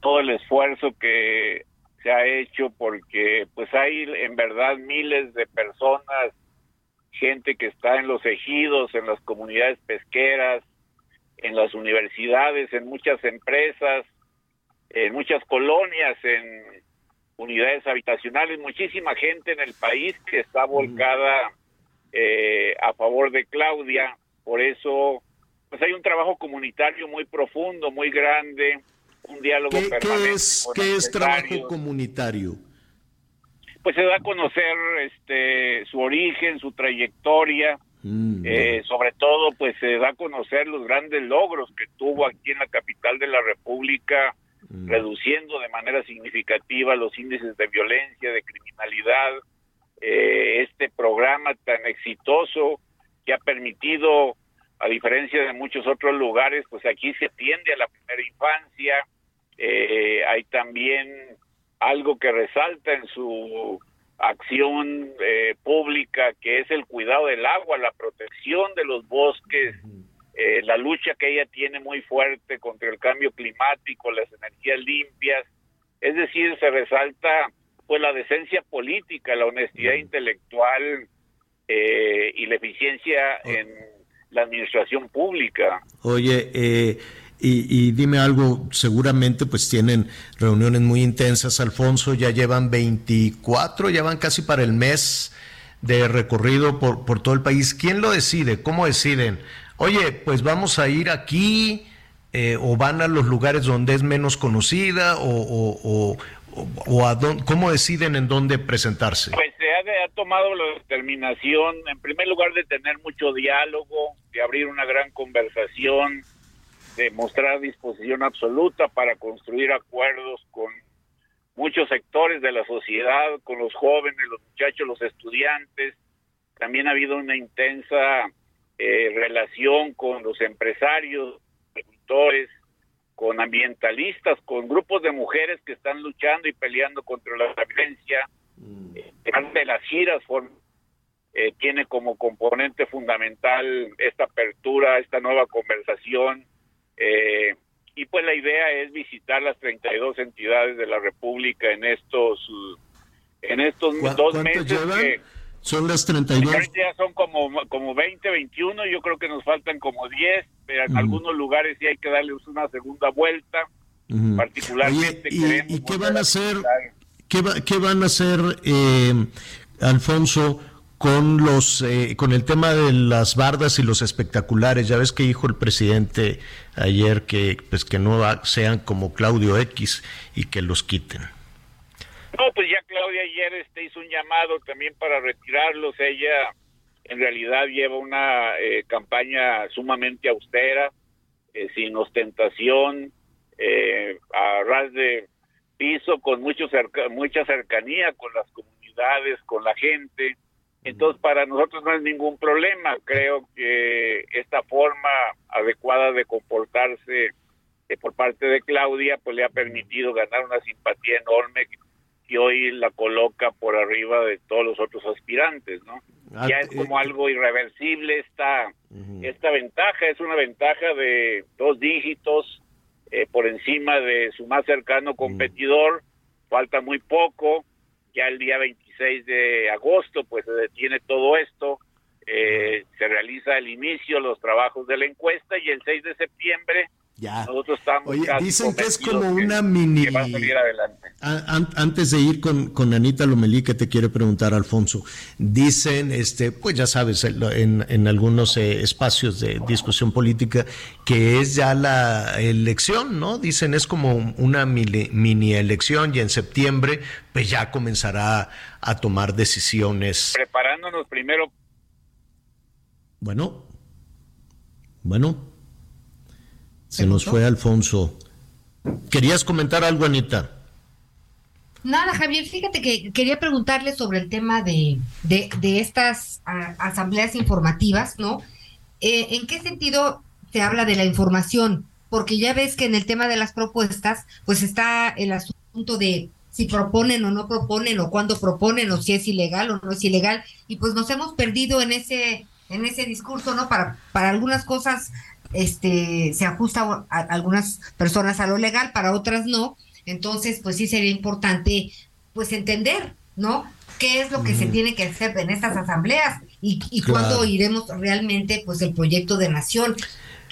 todo el esfuerzo que se ha hecho porque pues hay en verdad miles de personas, gente que está en los ejidos, en las comunidades pesqueras, en las universidades, en muchas empresas, en muchas colonias, en unidades habitacionales, muchísima gente en el país que está volcada eh, a favor de Claudia. Por eso, pues hay un trabajo comunitario muy profundo, muy grande, un diálogo permanente. ¿Qué es, ¿qué es trabajo comunitario? Pues se da a conocer este, su origen, su trayectoria, Mm, eh, sobre todo, pues se da a conocer los grandes logros que tuvo aquí en la capital de la República, mm. reduciendo de manera significativa los índices de violencia, de criminalidad. Eh, este programa tan exitoso que ha permitido, a diferencia de muchos otros lugares, pues aquí se tiende a la primera infancia. Eh, hay también algo que resalta en su acción eh, pública que es el cuidado del agua, la protección de los bosques, eh, la lucha que ella tiene muy fuerte contra el cambio climático, las energías limpias, es decir, se resalta pues la decencia política, la honestidad intelectual eh, y la eficiencia en la administración pública. Oye, eh, y, dime algo, seguramente pues tienen reuniones muy intensas, Alfonso, ya llevan 24, ya van casi para el mes de recorrido por, por todo el país. ¿Quién lo decide? ¿Cómo deciden? Oye, pues vamos a ir aquí eh, o van a los lugares donde es menos conocida o, o, a dónde, cómo deciden en dónde presentarse. Pues se ha, ha tomado la determinación, en primer lugar, de tener mucho diálogo, de abrir una gran conversación de mostrar disposición absoluta para construir acuerdos con muchos sectores de la sociedad, con los jóvenes, los muchachos, los estudiantes. También ha habido una intensa eh, relación con los empresarios, agricultores, con ambientalistas, con grupos de mujeres que están luchando y peleando contra la violencia. Mm. de las giras eh, tiene como componente fundamental esta apertura, esta nueva conversación eh, y pues la idea es visitar las 32 entidades de la República en estos en estos dos meses. son las 32. Ya son como, como 20, 21, yo creo que nos faltan como 10, pero en algunos lugares sí hay que darles una segunda vuelta, particularmente. ¿y, qué van a hacer? ¿Qué, ¿Qué van a hacer, eh, Alfonso? Con los eh, con el tema de las bardas y los espectaculares. Ya ves que dijo el presidente ayer que pues que no sean como Claudio X y que los quiten. No, pues ya Claudia ayer este hizo un llamado también para retirarlos. Ella en realidad lleva una eh, campaña sumamente austera, eh, sin ostentación, a ras de piso, con mucho mucha cercanía con las comunidades, con la gente entonces, para nosotros no es ningún problema. Creo que esta forma adecuada de comportarse eh, por parte de Claudia, pues le ha permitido ganar una simpatía enorme que hoy la coloca por arriba de todos los otros aspirantes, ¿no? Ah, ya es eh, como algo irreversible esta, esta ventaja, es una ventaja de dos dígitos eh, por encima de su más cercano competidor, falta muy poco, ya el día 26 de agosto pues se detiene todo esto, eh, se realiza el inicio, los trabajos de la encuesta y el 6 de septiembre ya. Nosotros estamos Oye, dicen que es como una mini. Antes de ir con, con Anita Lomelí, que te quiere preguntar, Alfonso, dicen, este, pues ya sabes, en, en algunos eh, espacios de discusión política, que es ya la elección, ¿no? Dicen es como una mini, mini elección y en septiembre, pues ya comenzará a tomar decisiones. Preparándonos primero. Bueno, bueno. Se nos fue Alfonso. ¿Querías comentar algo, Anita? Nada, Javier, fíjate que quería preguntarle sobre el tema de, de, estas asambleas informativas, ¿no? Eh, ¿En qué sentido se habla de la información, porque ya ves que en el tema de las propuestas, pues está el asunto de si proponen o no proponen o cuándo proponen o si es ilegal o no es ilegal y pues nos hemos perdido en ese en ese discurso, ¿no? Para para algunas cosas este se ajusta a algunas personas a lo legal, para otras no. Entonces, pues sí sería importante pues entender, ¿no? ¿Qué es lo que se tiene que hacer en estas asambleas y, y cuándo iremos realmente pues el proyecto de nación?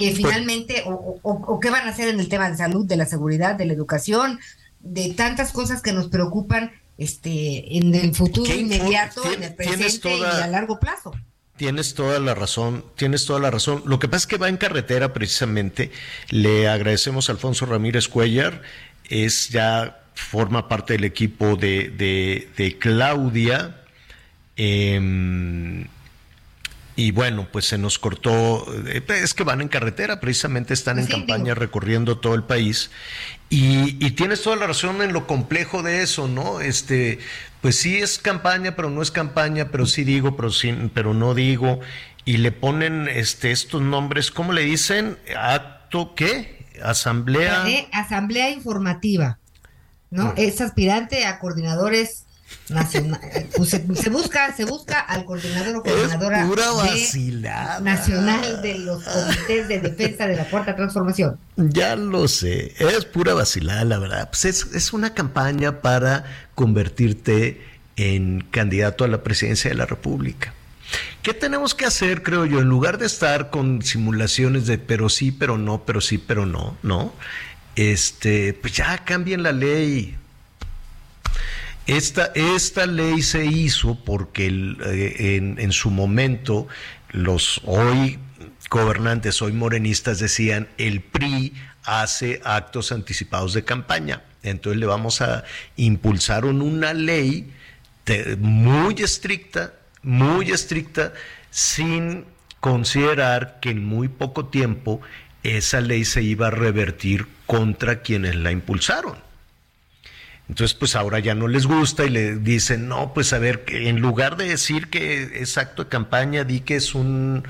que pues finalmente, o, o, qué van a hacer en el tema de salud, de la seguridad, de la educación, de tantas cosas que nos preocupan este en el futuro inmediato, en el presente y a largo plazo. Tienes toda la razón, tienes toda la razón. Lo que pasa es que va en carretera precisamente. Le agradecemos a Alfonso Ramírez Cuellar, es ya forma parte del equipo de, de, de Claudia. Eh, y bueno, pues se nos cortó, eh, es que van en carretera, precisamente están en campaña recorriendo todo el país. Y, tienes toda la razón en lo complejo de eso, ¿no? Este, pues sí es campaña, pero no es campaña, pero sí digo, pero, sí, pero no digo. Y le ponen este, estos nombres, ¿cómo le dicen? ¿Acto qué? Asamblea. Asamblea informativa, ¿no? Mm. Es aspirante a coordinadores nacional. Pues se, busca, se busca al coordinador o coordinadora nacional de los comités de defensa de la cuarta transformación. Ya lo sé, es pura vacilada, la verdad. Pues es, es una campaña para convertirte en candidato a la presidencia de la República. ¿Qué tenemos que hacer, creo yo, en lugar de estar con simulaciones de pero sí, pero no, pero sí, pero no, no? Este, pues ya cambien la ley, esta, esta ley se hizo porque eh, en, su momento los hoy gobernantes, hoy morenistas decían el PRI hace actos anticipados de campaña. Entonces le vamos a impulsar una ley muy estricta, muy estricta, sin considerar que en muy poco tiempo esa ley se iba a revertir contra quienes la impulsaron. Entonces, pues ahora ya no les gusta y le dicen, no, pues a ver, en lugar de decir que es acto de campaña, di que es un,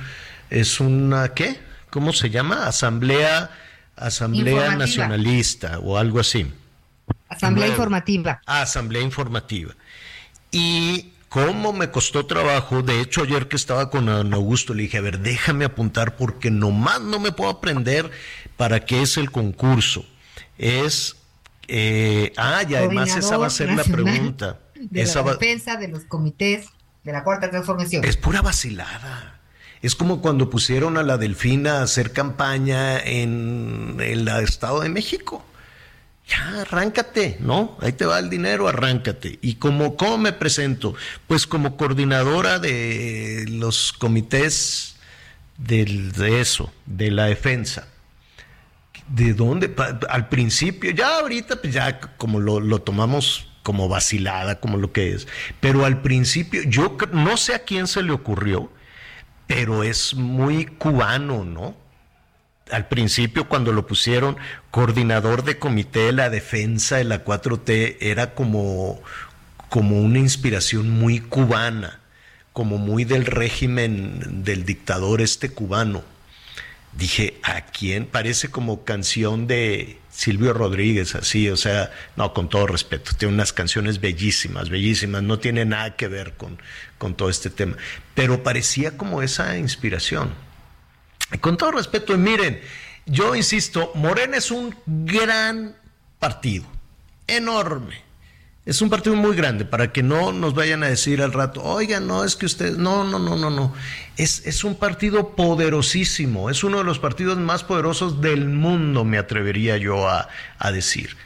es una, ¿qué? ¿Cómo se llama? Asamblea, Asamblea Nacionalista o algo así. Asamblea informativa. Ah, asamblea informativa. Y cómo me costó trabajo, de hecho ayer que estaba con Augusto le dije, a ver, déjame apuntar porque nomás no me puedo aprender para qué es el concurso. Es eh, ah, y además esa va a ser la pregunta. De la defensa de los comités de la cuarta transformación. Es pura vacilada. Es como cuando pusieron a la Delfina a hacer campaña en el Estado de México. Ya, arráncate, ¿no? Ahí te va el dinero, arráncate. ¿Y como, cómo me presento? Pues como coordinadora de los comités de eso, de la defensa. ¿De dónde? Al principio, ya ahorita, pues ya como lo, tomamos como vacilada, como lo que es. Pero al principio, yo no sé a quién se le ocurrió, pero es muy cubano, ¿no? Al principio, cuando lo pusieron coordinador de comité de la defensa de la 4T, era como, como una inspiración muy cubana, como muy del régimen del dictador este cubano dije, ¿a quién? Parece como canción de Silvio Rodríguez, así, o sea, no, con todo respeto, tiene unas canciones bellísimas, bellísimas, no tiene nada que ver con, con todo este tema, pero parecía como esa inspiración. Con todo respeto, y miren, yo insisto, Morena es un gran partido, enorme es un partido muy grande para que no nos vayan a decir al rato, oiga, no, es que ustedes, no, no, no, no, no. Es, es un partido poderosísimo, es uno de los partidos más poderosos del mundo, me atrevería yo a, a decir.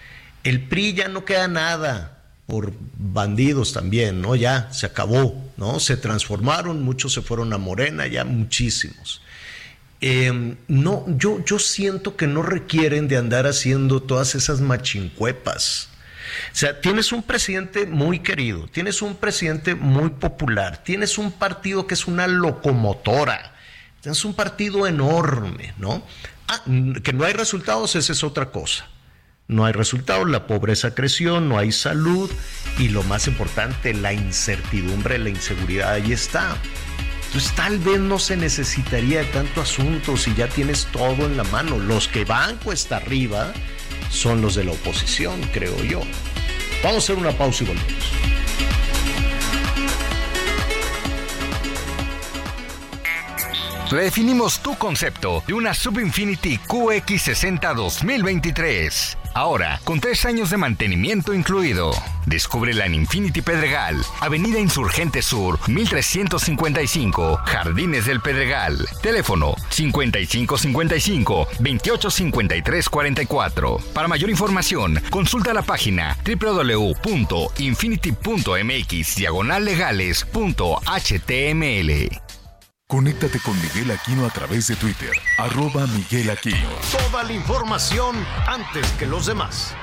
El PRI ya no queda nada por bandidos también, ¿no? Ya se acabó, ¿no? Se transformaron, muchos se fueron a Morena, ya muchísimos. Em, no, yo, yo siento que no requieren de andar haciendo todas esas machincuepas o sea, tienes un presidente muy querido, tienes un presidente muy popular, tienes un partido que es una locomotora, tienes un partido enorme, ¿no? Ah, que no hay resultados, esa es otra cosa. No hay resultados, la pobreza creció, no hay salud y lo más importante, la incertidumbre, la inseguridad, ahí está. Entonces tal vez no se necesitaría tanto asunto si ya tienes todo en la mano. Los que van cuesta arriba son los de la oposición, creo yo. Vamos a hacer una pausa y volvemos. Redefinimos tu concepto de una Subinfinity QX60 2023. Ahora, con tres años de mantenimiento incluido. Descúbrela en Infinity Pedregal, Avenida Insurgente Sur, 1355, Jardines del Pedregal. Teléfono 5555-285344. Para mayor información, consulta la página www.infinity.mx diagonal legales.html. Conéctate con Miguel Aquino a través de Twitter, arroba Miguel Aquino. Toda la información antes que los demás.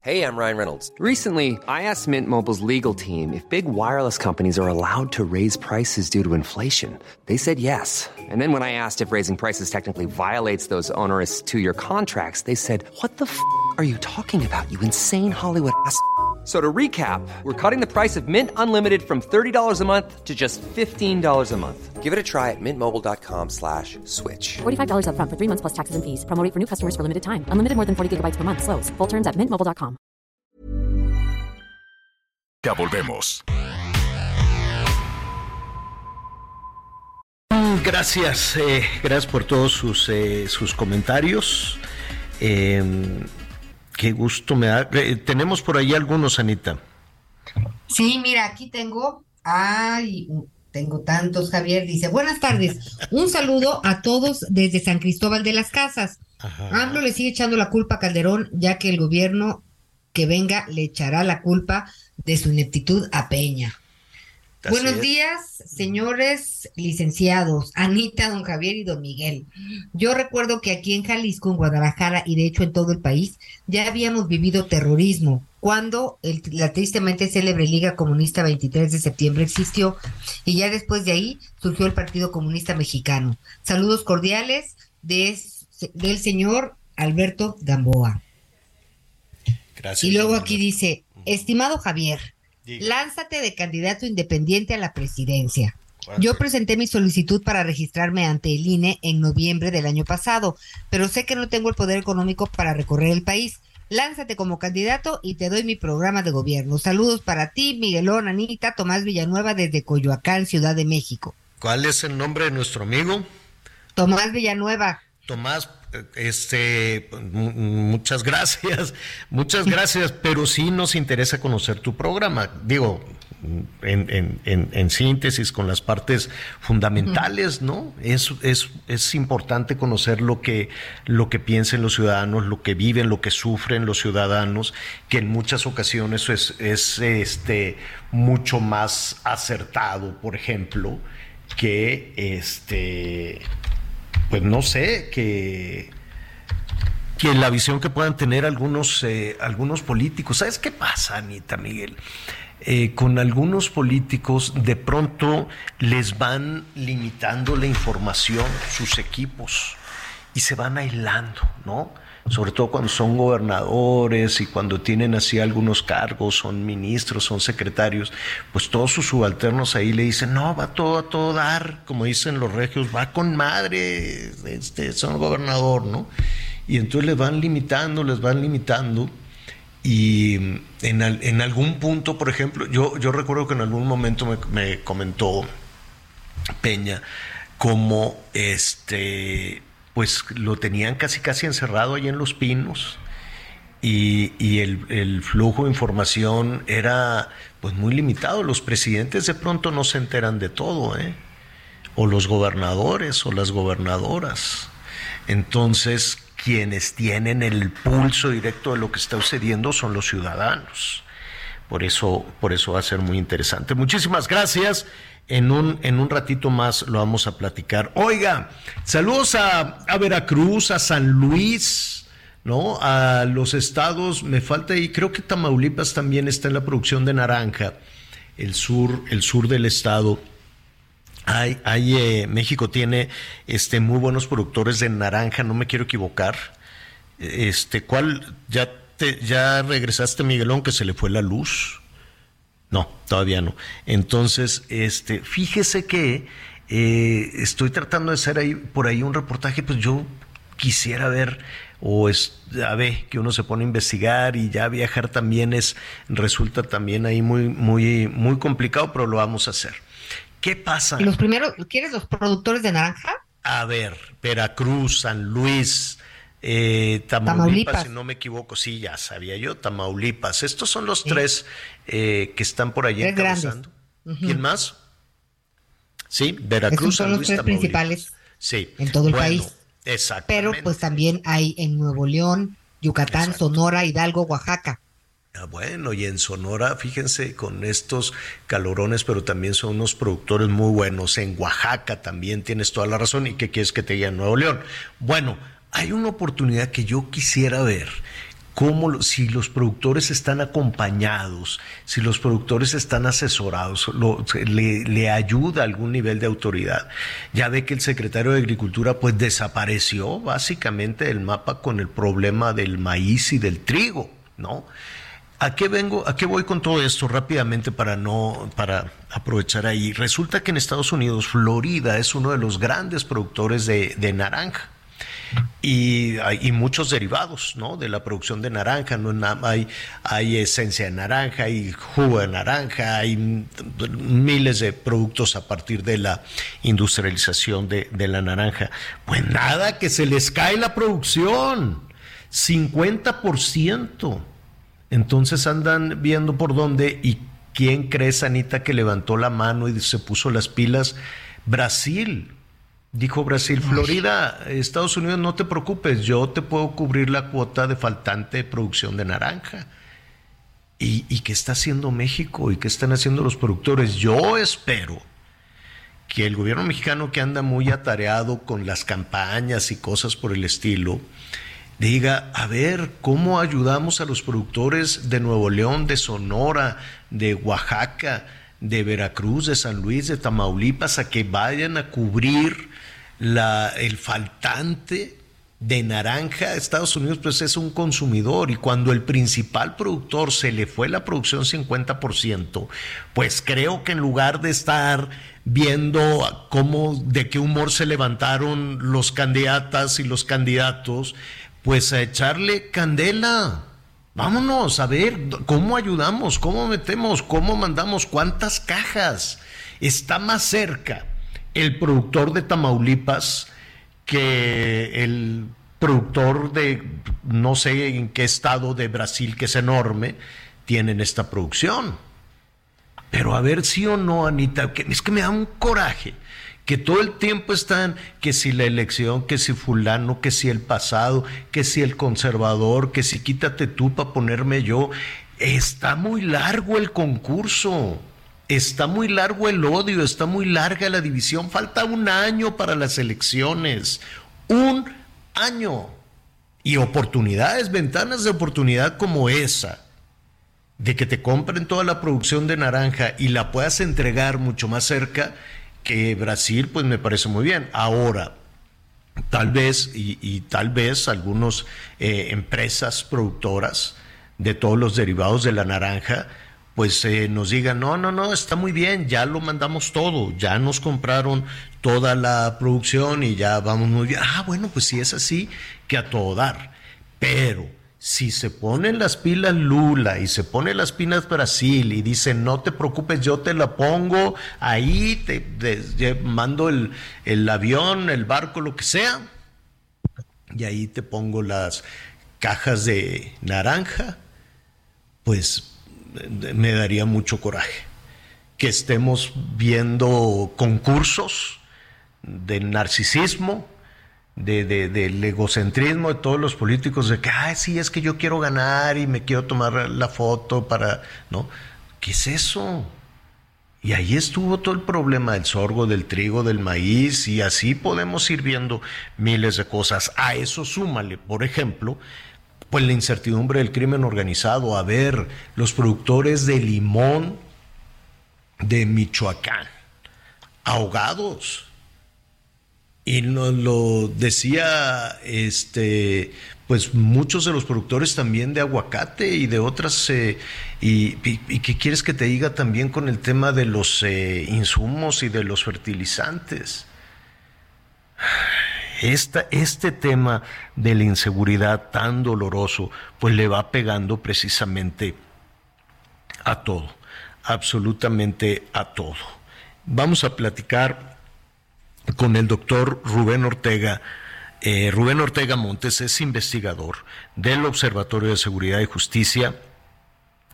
Hey, I'm Ryan Reynolds. Recently, I asked Mint Mobile's legal team if big wireless companies are allowed to raise prices due to inflation. They said yes. And then when I asked if raising prices technically violates those onerous two-year contracts, they said, what the f*** are you talking about, you insane Hollywood ass?" So to recap, we're cutting the price of Mint Unlimited from $30 a month to just $15 a month. Give it a try at mintmobile.com slash switch. $45 upfront for three months plus taxes and fees. Promo rate for new customers for limited time. Unlimited more than 40 gigabytes per month. Slows. Full terms at mintmobile.com. Ya volvemos. Gracias, eh, gracias por todos sus, eh, sus comentarios. Eh, qué gusto me da. Eh, tenemos por ahí algunos, Anita. Sí, mira, aquí tengo. Ay, tengo tantos, Javier. Dice, buenas tardes. Un saludo a todos desde San Cristóbal de las Casas. AMLO le sigue echando la culpa a Calderón, ya que el gobierno que venga le echará la culpa de su ineptitud a Peña. Así Buenos es. días, señores licenciados, Anita, don Javier y don Miguel. Yo recuerdo que aquí en Jalisco, en Guadalajara y de hecho en todo el país, ya habíamos vivido terrorismo cuando el- la tristemente célebre Liga Comunista 23 de septiembre existió y ya después de ahí surgió el Partido Comunista Mexicano. Saludos cordiales de- del señor Alberto Gamboa. Gracias. Y luego aquí dice, estimado Javier, lánzate de candidato independiente a la presidencia. Yo presenté mi solicitud para registrarme ante el INE en noviembre del año pasado, pero sé que no tengo el poder económico para recorrer el país. Lánzate como candidato y te doy mi programa de gobierno. Saludos para ti, Miguelón, Anita, Tomás Villanueva desde Coyoacán, Ciudad de México. ¿Cuál es el nombre de nuestro amigo? Tomás Villanueva. Tomás, este, mu- muchas gracias, muchas gracias, pero sí nos interesa conocer tu programa. Digo, en, en- en- en síntesis, con las partes fundamentales, ¿no? Es, es, es importante conocer lo que, lo que piensan los ciudadanos, lo que viven, lo que sufren los ciudadanos, que en muchas ocasiones es, es este, mucho más acertado, por ejemplo, que este pues no sé, que, que la visión que puedan tener algunos, eh, algunos políticos. ¿Sabes qué pasa, Anita Miguel? Eh, con algunos políticos de pronto les van limitando la información sus equipos y se van aislando, ¿no? Sobre todo cuando son gobernadores y cuando tienen así algunos cargos, son ministros, son secretarios, pues todos sus subalternos ahí le dicen, no, va todo a todo dar, como dicen los regios, va con madre, este, son gobernador, ¿no? Y entonces les van limitando, les van limitando. Y en, en algún punto, por ejemplo, yo, yo recuerdo que en algún momento me, me comentó Peña como este pues lo tenían casi casi encerrado ahí en los pinos y, y el, el flujo de información era pues muy limitado. Los presidentes de pronto no se enteran de todo, ¿eh? o los gobernadores o las gobernadoras. Entonces, quienes tienen el pulso directo de lo que está sucediendo son los ciudadanos. Por eso, por eso va a ser muy interesante. Muchísimas gracias. En un, en un ratito más lo vamos a platicar. Oiga, saludos a, a Veracruz, a San Luis, ¿no? A los estados, me falta ahí, creo que Tamaulipas también está en la producción de naranja, el sur, el sur del estado. Hay, hay, eh, México tiene este, muy buenos productores de naranja, no me quiero equivocar. Este, ¿cuál? ¿Ya, te, ya regresaste, Miguelón, que se le fue la luz? No, todavía no. Entonces, este, fíjese que eh, estoy tratando de hacer ahí por ahí un reportaje, pues yo quisiera ver o es a ver que uno se pone a investigar y ya viajar también es resulta también ahí muy muy muy complicado, pero lo vamos a hacer. ¿Qué pasa? los primeros, ¿quieres los productores de naranja? A ver, Veracruz, San Luis, eh, Tamaulipas, si no me equivoco, sí, ya sabía yo, Tamaulipas. Estos son los tres eh, que están por allí encabezando. ¿Quién más? Sí, Veracruz, son los tres principales. Sí. En todo el país. Exacto. Pero pues también hay en Nuevo León, Yucatán, Sonora, Hidalgo, Oaxaca. Ah, bueno, y en Sonora, fíjense, con estos calorones, pero también son unos productores muy buenos. En Oaxaca también tienes toda la razón. ¿Y qué quieres que te diga en Nuevo León? Bueno, hay una oportunidad que yo quisiera ver cómo si los productores están acompañados, si los productores están asesorados, le, ayuda algún nivel de autoridad. Ya ve que el secretario de Agricultura pues desapareció básicamente del mapa con el problema del maíz y del trigo, ¿no? ¿A qué vengo? ¿A qué voy con todo esto rápidamente para no para aprovechar ahí? Resulta que en Estados Unidos Florida es uno de los grandes productores de naranja y muchos derivados ¿no? de la producción de naranja. ¿no? Hay, hay esencia de naranja, hay jugo de naranja, hay miles de productos a partir de la industrialización de, de la naranja. Pues nada, que se les cae la producción. 50%. Entonces andan viendo por dónde y quién cree, Anita, que levantó la mano y se puso las pilas. Brasil. Dijo Brasil, Florida, Estados Unidos, no te preocupes, yo te puedo cubrir la cuota de faltante de producción de naranja. ¿Y, ¿Y qué está haciendo México? ¿Y qué están haciendo los productores? Yo espero que el gobierno mexicano que anda muy atareado con las campañas y cosas por el estilo, diga, a ver, ¿cómo ayudamos a los productores de Nuevo León, de Sonora, de Oaxaca, de Veracruz, de San Luis, de Tamaulipas, a que vayan a cubrir la, el faltante de naranja, Estados Unidos pues es un consumidor y cuando el principal productor se le fue la producción 50%, pues creo que en lugar de estar viendo cómo, de qué humor se levantaron los candidatas y los candidatos, pues a echarle candela. Vámonos a ver cómo ayudamos, cómo metemos, cómo mandamos, cuántas cajas. Está más cerca el productor de Tamaulipas que el productor de no sé en qué estado de Brasil, que es enorme, tienen esta producción. Pero a ver sí o no, Anita, es que me da un coraje que todo el tiempo están, que si la elección, que si fulano, que si el pasado, que si el conservador, que si quítate tú para ponerme yo. Está muy largo el concurso. Está muy largo el odio, está muy larga la división. Falta un año para las elecciones. Un año. Y oportunidades, ventanas de oportunidad como esa, de que te compren toda la producción de naranja y la puedas entregar mucho más cerca que Brasil, pues me parece muy bien. Ahora, tal vez, y, tal vez algunas eh, empresas productoras de todos los derivados de la naranja, pues eh, nos digan, no, no, no, está muy bien, ya lo mandamos todo, ya nos compraron toda la producción y ya vamos muy bien. Ah, bueno, pues si es así, que a todo dar. Pero si se ponen las pilas Lula y se pone las pilas Brasil y dice, no te preocupes, yo te la pongo ahí, te, mando el, el avión, el barco, lo que sea, y ahí te pongo las cajas de naranja, pues me daría mucho coraje que estemos viendo concursos de narcisismo, de, del egocentrismo de todos los políticos, de que, ay, sí, es que yo quiero ganar y me quiero tomar la foto para, ¿no? ¿Qué es eso? Y ahí estuvo todo el problema del sorgo, del trigo, del maíz, y así podemos ir viendo miles de cosas. A eso súmale, por ejemplo, pues la incertidumbre del crimen organizado. A ver, los productores de limón de Michoacán, ahogados. Y nos lo decía este pues muchos de los productores también de aguacate y de otras eh, y, qué quieres que te diga también con el tema de los eh, insumos y de los fertilizantes este tema de la inseguridad tan doloroso pues le va pegando precisamente a todo absolutamente a todo vamos a platicar con el doctor Rubén Ortega. Eh, Rubén Ortega Montes es investigador del Observatorio de Seguridad y Justicia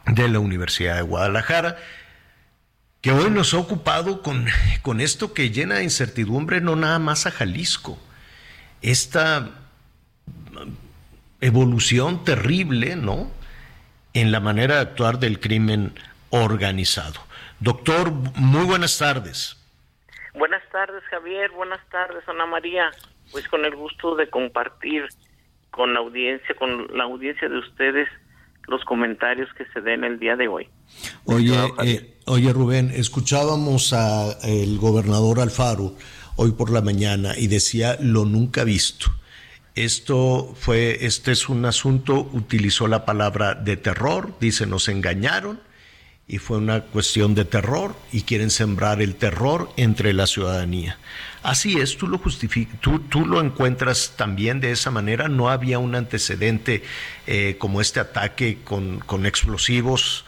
de la Universidad de Guadalajara, que hoy nos ha ocupado con, con esto que llena de incertidumbre no nada más a Jalisco, esta evolución terrible, ¿no? En la manera de actuar del crimen organizado. Doctor, muy buenas tardes. Buenas tardes, Javier. Buenas tardes, Ana María. Pues con el gusto de compartir con la audiencia, con la audiencia de ustedes, los comentarios que se den el día de hoy. Oye, eh, oye Rubén, escuchábamos a el gobernador Alfaro hoy por la mañana y decía lo nunca visto. Esto fue, este es un asunto, utilizó la palabra de terror, dice nos engañaron y fue una cuestión de terror y quieren sembrar el terror entre la ciudadanía. Así es, tú lo justificas, tú, tú, lo encuentras también de esa manera. No había un antecedente eh, como este ataque con, con explosivos.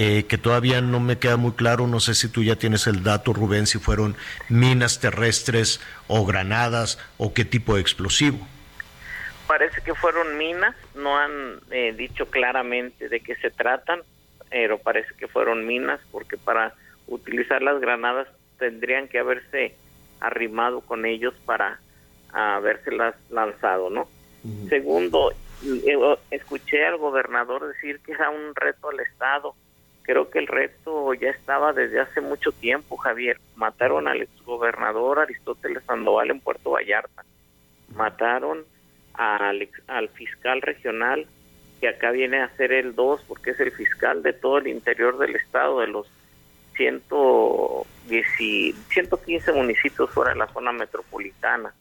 Eh, que todavía no me queda muy claro, no sé si tú ya tienes el dato, Rubén, si fueron minas terrestres o granadas o qué tipo de explosivo. Parece que fueron minas, no han eh, dicho claramente de qué se tratan, pero parece que fueron minas porque para utilizar las granadas tendrían que haberse arrimado con ellos para habérselas lanzado, ¿no? Segundo, eh, escuché al gobernador decir que era un reto al Estado. Creo que el reto ya estaba desde hace mucho tiempo, Javier. Mataron al exgobernador Aristóteles Sandoval en Puerto Vallarta. Mataron al, al fiscal regional que acá viene a ser el 2 porque es el fiscal de todo el interior del estado, de los 110, 115 municipios fuera de la zona metropolitana.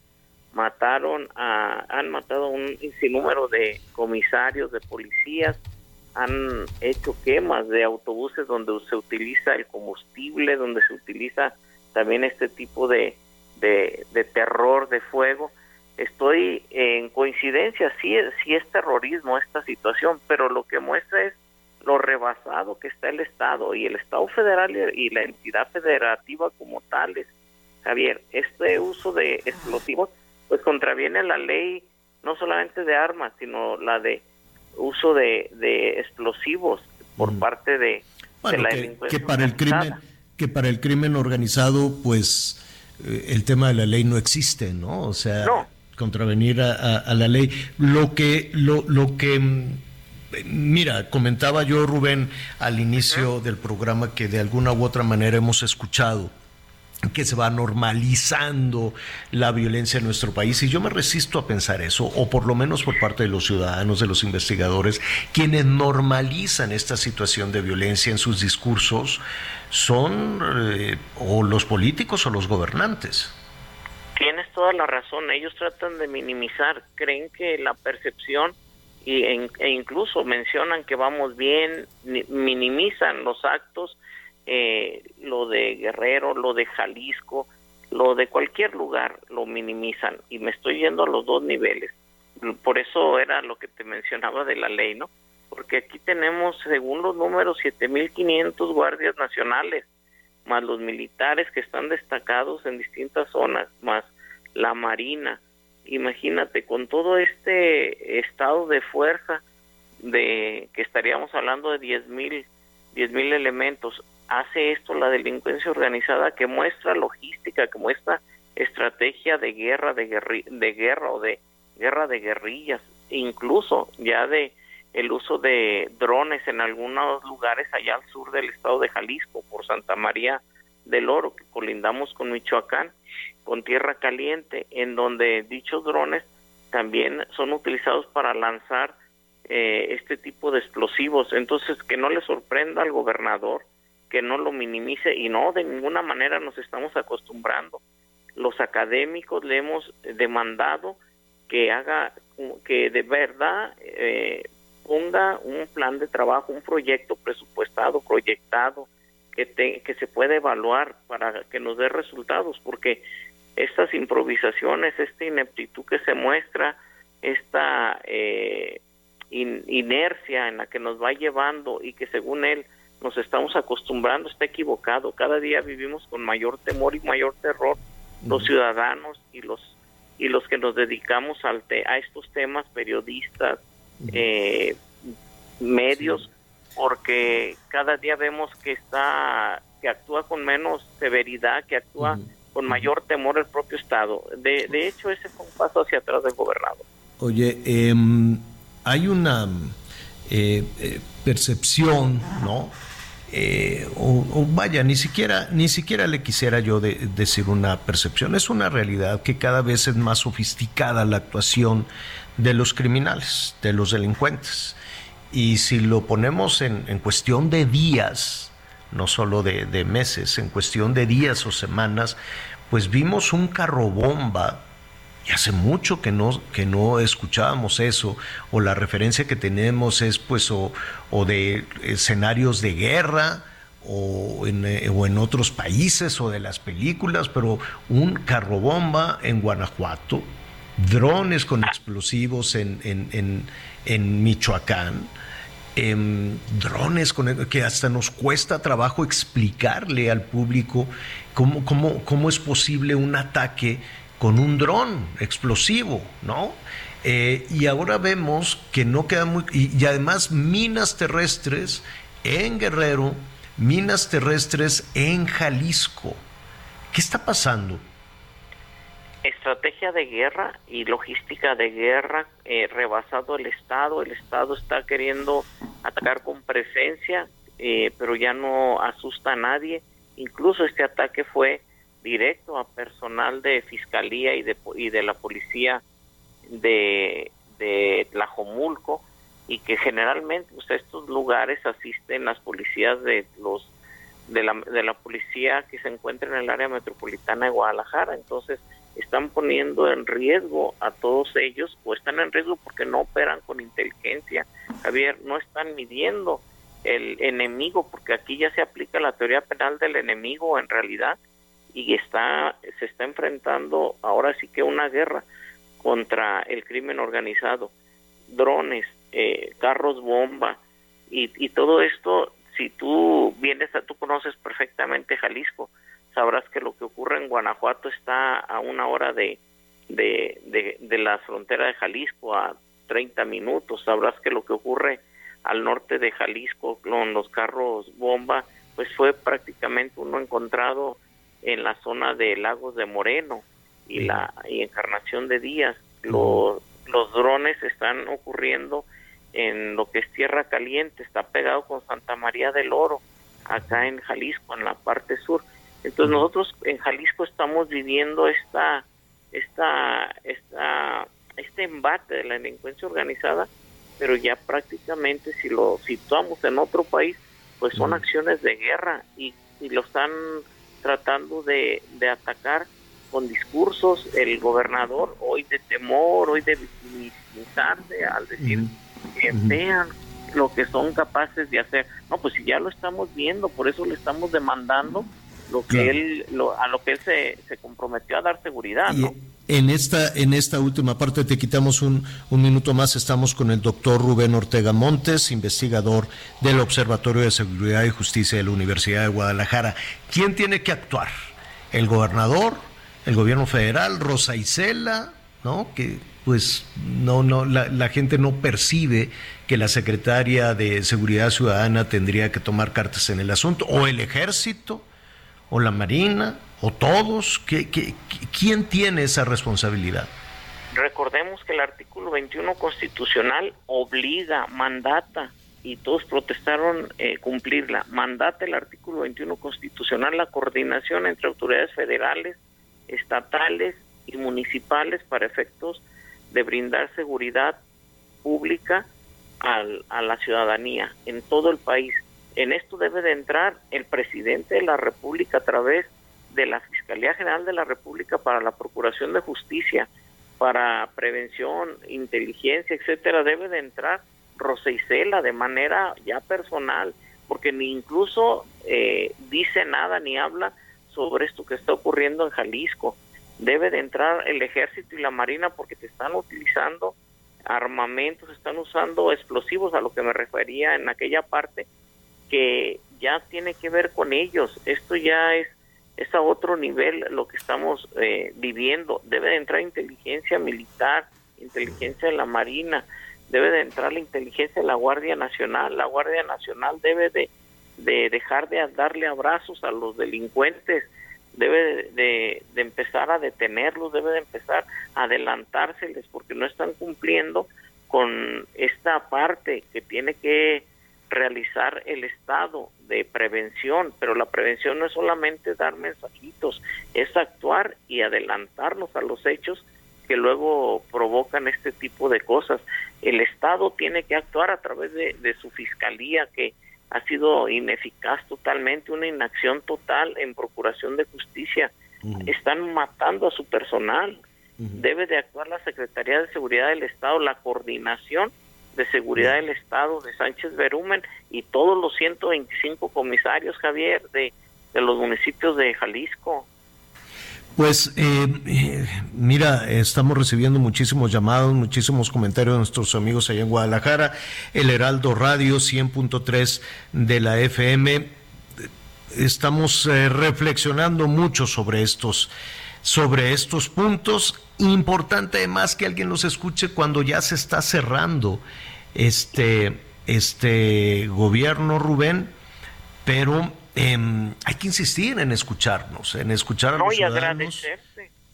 Mataron a, han matado un sinnúmero de comisarios, de policías, han hecho quemas de autobuses donde se utiliza el combustible, donde se utiliza también este tipo de, de, terror, de fuego estoy en coincidencia, sí, sí es terrorismo esta situación, pero lo que muestra es lo rebasado que está el Estado y el Estado federal y la entidad federativa como tales. Javier, este uso de explosivos pues contraviene la ley no solamente de armas, sino la de uso de, de explosivos por mm. parte de, la delincuencia. Que para el crimen, que para el crimen organizado, pues eh, el tema de la ley no existe, ¿no? O sea, no contravenir a, la ley. Lo que, lo, lo que, mm, mira, comentaba yo, Rubén, al inicio del programa que de alguna u otra manera hemos escuchado que se va normalizando la violencia en nuestro país. Y yo me resisto a pensar eso, o por lo menos por parte de los ciudadanos, de los investigadores, quienes normalizan esta situación de violencia en sus discursos son eh, o los políticos o los gobernantes. Tienes toda la razón, ellos tratan de minimizar, creen que la percepción e incluso mencionan que vamos bien, minimizan los actos, eh, lo de Guerrero, lo de Jalisco, lo de cualquier lugar, lo minimizan y me estoy yendo a los dos niveles. Por eso era lo que te mencionaba de la ley, ¿no? Porque aquí tenemos, según los números, 7.500 guardias nacionales más los militares que están destacados en distintas zonas, más la Marina. Imagínate, con todo este estado de fuerza, de que estaríamos hablando de 10 mil diez mil elementos, hace esto la delincuencia organizada que muestra logística, que muestra estrategia de guerra, de, de guerra o de guerra de guerrillas, incluso ya de el uso de drones en algunos lugares allá al sur del estado de Jalisco, por Santa María del Oro, que colindamos con Michoacán, con Tierra Caliente, en donde dichos drones también son utilizados para lanzar eh, este tipo de explosivos. Entonces, que no le sorprenda al gobernador, que no lo minimice y no, de ninguna manera nos estamos acostumbrando. los académicos le hemos demandado que haga, que de verdad eh, ponga un plan de trabajo, un proyecto presupuestado, proyectado, que, que se pueda evaluar para que nos dé resultados, porque estas improvisaciones, esta ineptitud que se muestra, esta eh, inercia en la que nos va llevando y que según él nos estamos acostumbrando está equivocado. Cada día vivimos con mayor temor y mayor terror los ciudadanos y los y los que nos dedicamos al a estos temas, periodistas, eh, medios, porque cada día vemos que está que actúa con menos severidad, que actúa con mayor temor el propio Estado. De, de hecho, ese fue un paso hacia atrás del gobernador. Oye, em, hay una eh, eh, percepción, ¿no? Eh, o, vaya, ni siquiera, ni siquiera le quisiera yo decir una percepción, es una realidad que cada vez es más sofisticada la actuación de los criminales, de los delincuentes. Y si lo ponemos en, cuestión de días, no solo de, de, meses, en cuestión de días o semanas, pues vimos un carro bomba y hace mucho que no, que no escuchábamos eso, o la referencia que tenemos es pues o, de escenarios de guerra, o en, eh, o en, otros países o de las películas, pero un carro bomba en Guanajuato, drones con explosivos en, en, en Michoacán, em, drones con, que hasta nos cuesta trabajo explicarle al público cómo, cómo, cómo es posible un ataque con un dron explosivo, ¿no? Eh, y ahora vemos que no queda muy... Y, además minas terrestres en Guerrero, minas terrestres en Jalisco. ¿Qué está pasando? Estrategia de guerra y logística de guerra eh, rebasado el Estado. El Estado está queriendo atacar con presencia, eh, pero ya no asusta a nadie. Incluso este ataque fue directo a personal de fiscalía y de, y de la policía de, de Tlajomulco y que generalmente pues, estos lugares asisten las policías de los de la, de la policía que se encuentra en el área metropolitana de Guadalajara. Entonces están poniendo en riesgo a todos ellos o están en riesgo porque no operan con inteligencia. Javier no están midiendo el enemigo porque aquí ya se aplica la teoría penal del enemigo en realidad y está se está enfrentando ahora sí que una guerra contra el crimen organizado. Drones eh, carros bomba y, y, todo esto si tú vienes a tú conoces perfectamente Jalisco sabrás que lo que ocurre en Guanajuato está a una hora de de, de, de la frontera de Jalisco a 30 minutos. Sabrás que lo que ocurre al norte de Jalisco con los carros bomba pues fue prácticamente uno encontrado en la zona de Lagos de Moreno y la y Encarnación de Díaz. Los, los drones están ocurriendo en lo que es Tierra Caliente, está pegado con Santa María del Oro, acá en Jalisco, en la parte sur. Entonces nosotros en Jalisco estamos viviendo esta, esta, esta, este embate de la delincuencia organizada, pero ya prácticamente si lo situamos en otro país, pues son acciones de guerra y, y lo están tratando de, atacar con discursos. El gobernador hoy de temor, hoy de victimizarse al decir que vean lo que son capaces de hacer. No, pues si ya lo estamos viendo, por eso le estamos demandando lo que él a lo que él se, se comprometió a dar seguridad. ¿no? En esta, en esta última parte te quitamos un, un minuto más. Estamos con el doctor Rubén Ortega Montes, investigador del Observatorio de Seguridad y Justicia de la Universidad de Guadalajara. ¿Quién tiene que actuar? ¿El gobernador? ¿El gobierno federal? ¿Rosa Isela? ¿No? Que pues no, no, la, la gente no percibe que la secretaria de Seguridad Ciudadana tendría que tomar cartas en el asunto, o el ejército, o la marina, o todos? ¿Qué, quién tiene esa responsabilidad? Recordemos que el artículo 21 constitucional obliga, mandata, y todos protestaron eh, cumplirla, mandata el artículo 21 constitucional la coordinación entre autoridades federales, estatales y municipales para efectos de brindar seguridad pública al, a la ciudadanía en todo el país. En esto debe de entrar el presidente de la República a través de la Fiscalía General de la República para la Procuración de Justicia, para prevención, inteligencia, etcétera, debe de entrar Rosa de manera ya personal, porque ni incluso eh, dice nada ni habla sobre esto que está ocurriendo en Jalisco. Debe de entrar el ejército y la marina porque te están utilizando armamentos, están usando explosivos, a lo que me refería en aquella parte, que ya tiene que ver con ellos. Esto ya es, es a otro nivel lo que estamos eh, viviendo. Debe de entrar inteligencia militar, inteligencia de la Marina, debe de entrar la inteligencia de la Guardia Nacional. La Guardia Nacional debe de, de dejar de darle abrazos a los delincuentes, debe de, de, empezar a detenerlos, debe de empezar a adelantárseles porque no están cumpliendo con esta parte que tiene que realizar el Estado de prevención, pero la prevención no es solamente dar mensajitos, es actuar y adelantarnos a los hechos que luego provocan este tipo de cosas. El Estado tiene que actuar a través de, de su fiscalía que ha sido ineficaz totalmente, una inacción total en procuración de justicia. Están matando a su personal. Debe de actuar la Secretaría de Seguridad del Estado, la coordinación de seguridad del Estado de Sánchez Berumen y todos los 125 comisarios, Javier, de, de los municipios de Jalisco. Pues eh, eh, mira, estamos recibiendo muchísimos llamados, muchísimos comentarios de nuestros amigos allá en Guadalajara, el Heraldo Radio 100.3 de la FM. Estamos eh, reflexionando mucho sobre estos, sobre estos puntos. Importante además que alguien los escuche cuando ya se está cerrando este, este gobierno, Rubén, pero eh, hay que insistir en escucharnos, en escuchar a no, los ciudadanos,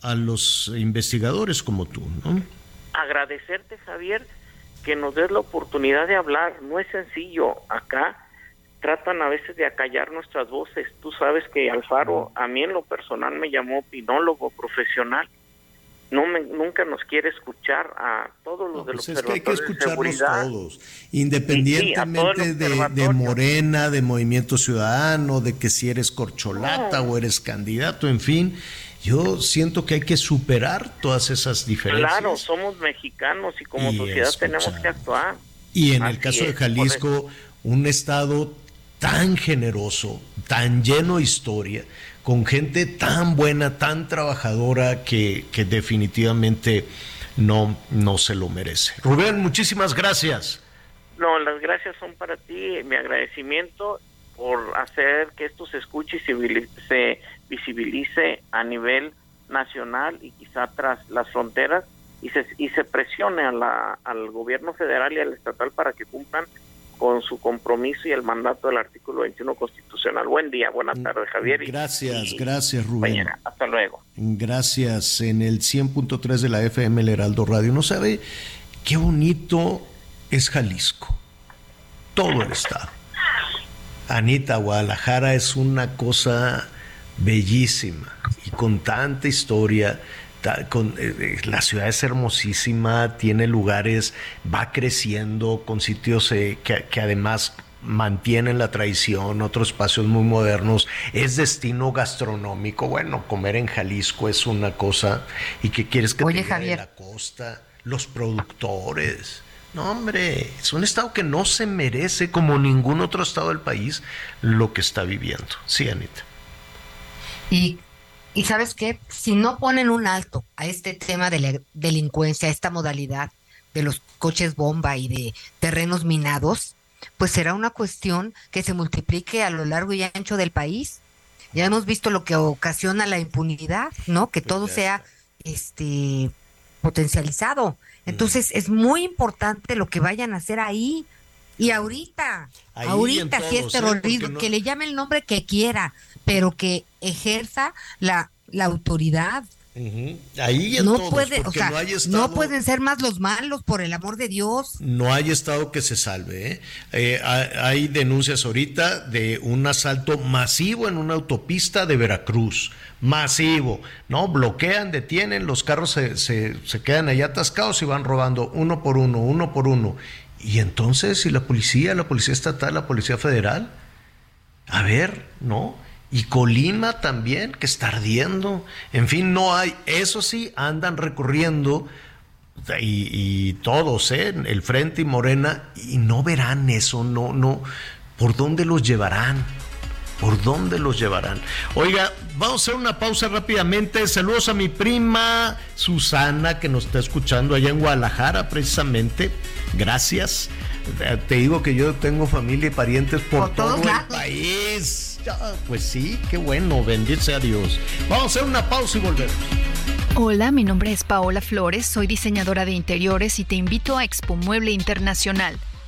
a los investigadores como tú, ¿no? Agradecerte, Javier, que nos des la oportunidad de hablar. No es sencillo. Acá tratan a veces de acallar nuestras voces. Tú sabes que Alfaro, a mí en lo personal me llamó opinólogo profesional. No me, nunca nos quiere escuchar a todos los de los Pues es que hay que escucharnos todos, independientemente de, de Morena, de Movimiento Ciudadano, de que si eres corcholata o eres candidato, en fin, yo siento que hay que superar todas esas diferencias. Claro, somos mexicanos y como Y sociedad escuchar. tenemos que actuar. Y en el caso de Jalisco, un estado tan generoso, tan lleno de historia, con gente tan buena, tan trabajadora, que, definitivamente no, no se lo merece. Rubén, muchísimas gracias. No, las gracias son para ti, mi agradecimiento por hacer que esto se escuche y se visibilice a nivel nacional y quizá tras las fronteras y se, y se presione a la, al gobierno federal y al estatal para que cumplan con su compromiso y el mandato del artículo 21 constitucional. Buen día, buenas tardes, Javier. y- Gracias, y gracias, Rubén. Hasta luego. Gracias. En el 100.3 de la FM, el Heraldo Radio. ¿No sabe qué bonito es Jalisco? Todo el estado. Anita, Guadalajara es una cosa bellísima y con tanta historia. Con, eh, la ciudad es hermosísima, tiene lugares, va creciendo con sitios eh, que, que además mantienen la tradición, otros espacios muy modernos, es destino gastronómico. Bueno, comer en Jalisco es una cosa. ¿Y qué quieres que Oye, te diga de Javier. la costa? Los productores. No, hombre, es un estado que no se merece, como ningún otro estado del país, lo que está viviendo. Sí, Anita. Y, y sabes qué, si no ponen un alto a este tema de la delincuencia, a esta modalidad de los coches bomba y de terrenos minados, pues será una cuestión que se multiplique a lo largo y ancho del país. Ya hemos visto lo que ocasiona la impunidad, ¿no? Que todo sea este potencializado. Entonces es muy importante lo que vayan a hacer ahí. Y ahorita, Ahí ahorita si es todos, ¿eh? terrorismo, no- que le llame el nombre que quiera, pero que ejerza la, la autoridad. Ahí en no todos, puede, o porque sea, no hay no estado- pueden ser más los malos, por el amor de Dios. No hay estado que se salve. ¿eh? Eh, ha- hay denuncias ahorita de un asalto masivo en una autopista de Veracruz. Masivo. ¿No? Bloquean, detienen, los carros se, se- se quedan allá atascados y van robando uno por uno, uno por uno. Y entonces, ¿y la policía, la policía estatal, la policía federal? A ver, ¿no? Y Colima también, que está ardiendo. En fin, no hay, eso sí, andan recorriendo y, y todos, ¿eh? el Frente y Morena, y no verán eso, no, no. ¿Por dónde los llevarán? ¿Por dónde los llevarán? Oiga, vamos a hacer una pausa rápidamente. Saludos a mi prima Susana, que nos está escuchando allá en Guadalajara, precisamente. Gracias. Te digo que yo tengo familia y parientes por, todo el país pues sí, qué bueno, bendice a Dios. Vamos a hacer una pausa y volvemos. Hola, mi nombre es Paola Flores, soy diseñadora de interiores y te invito a Expo Mueble Internacional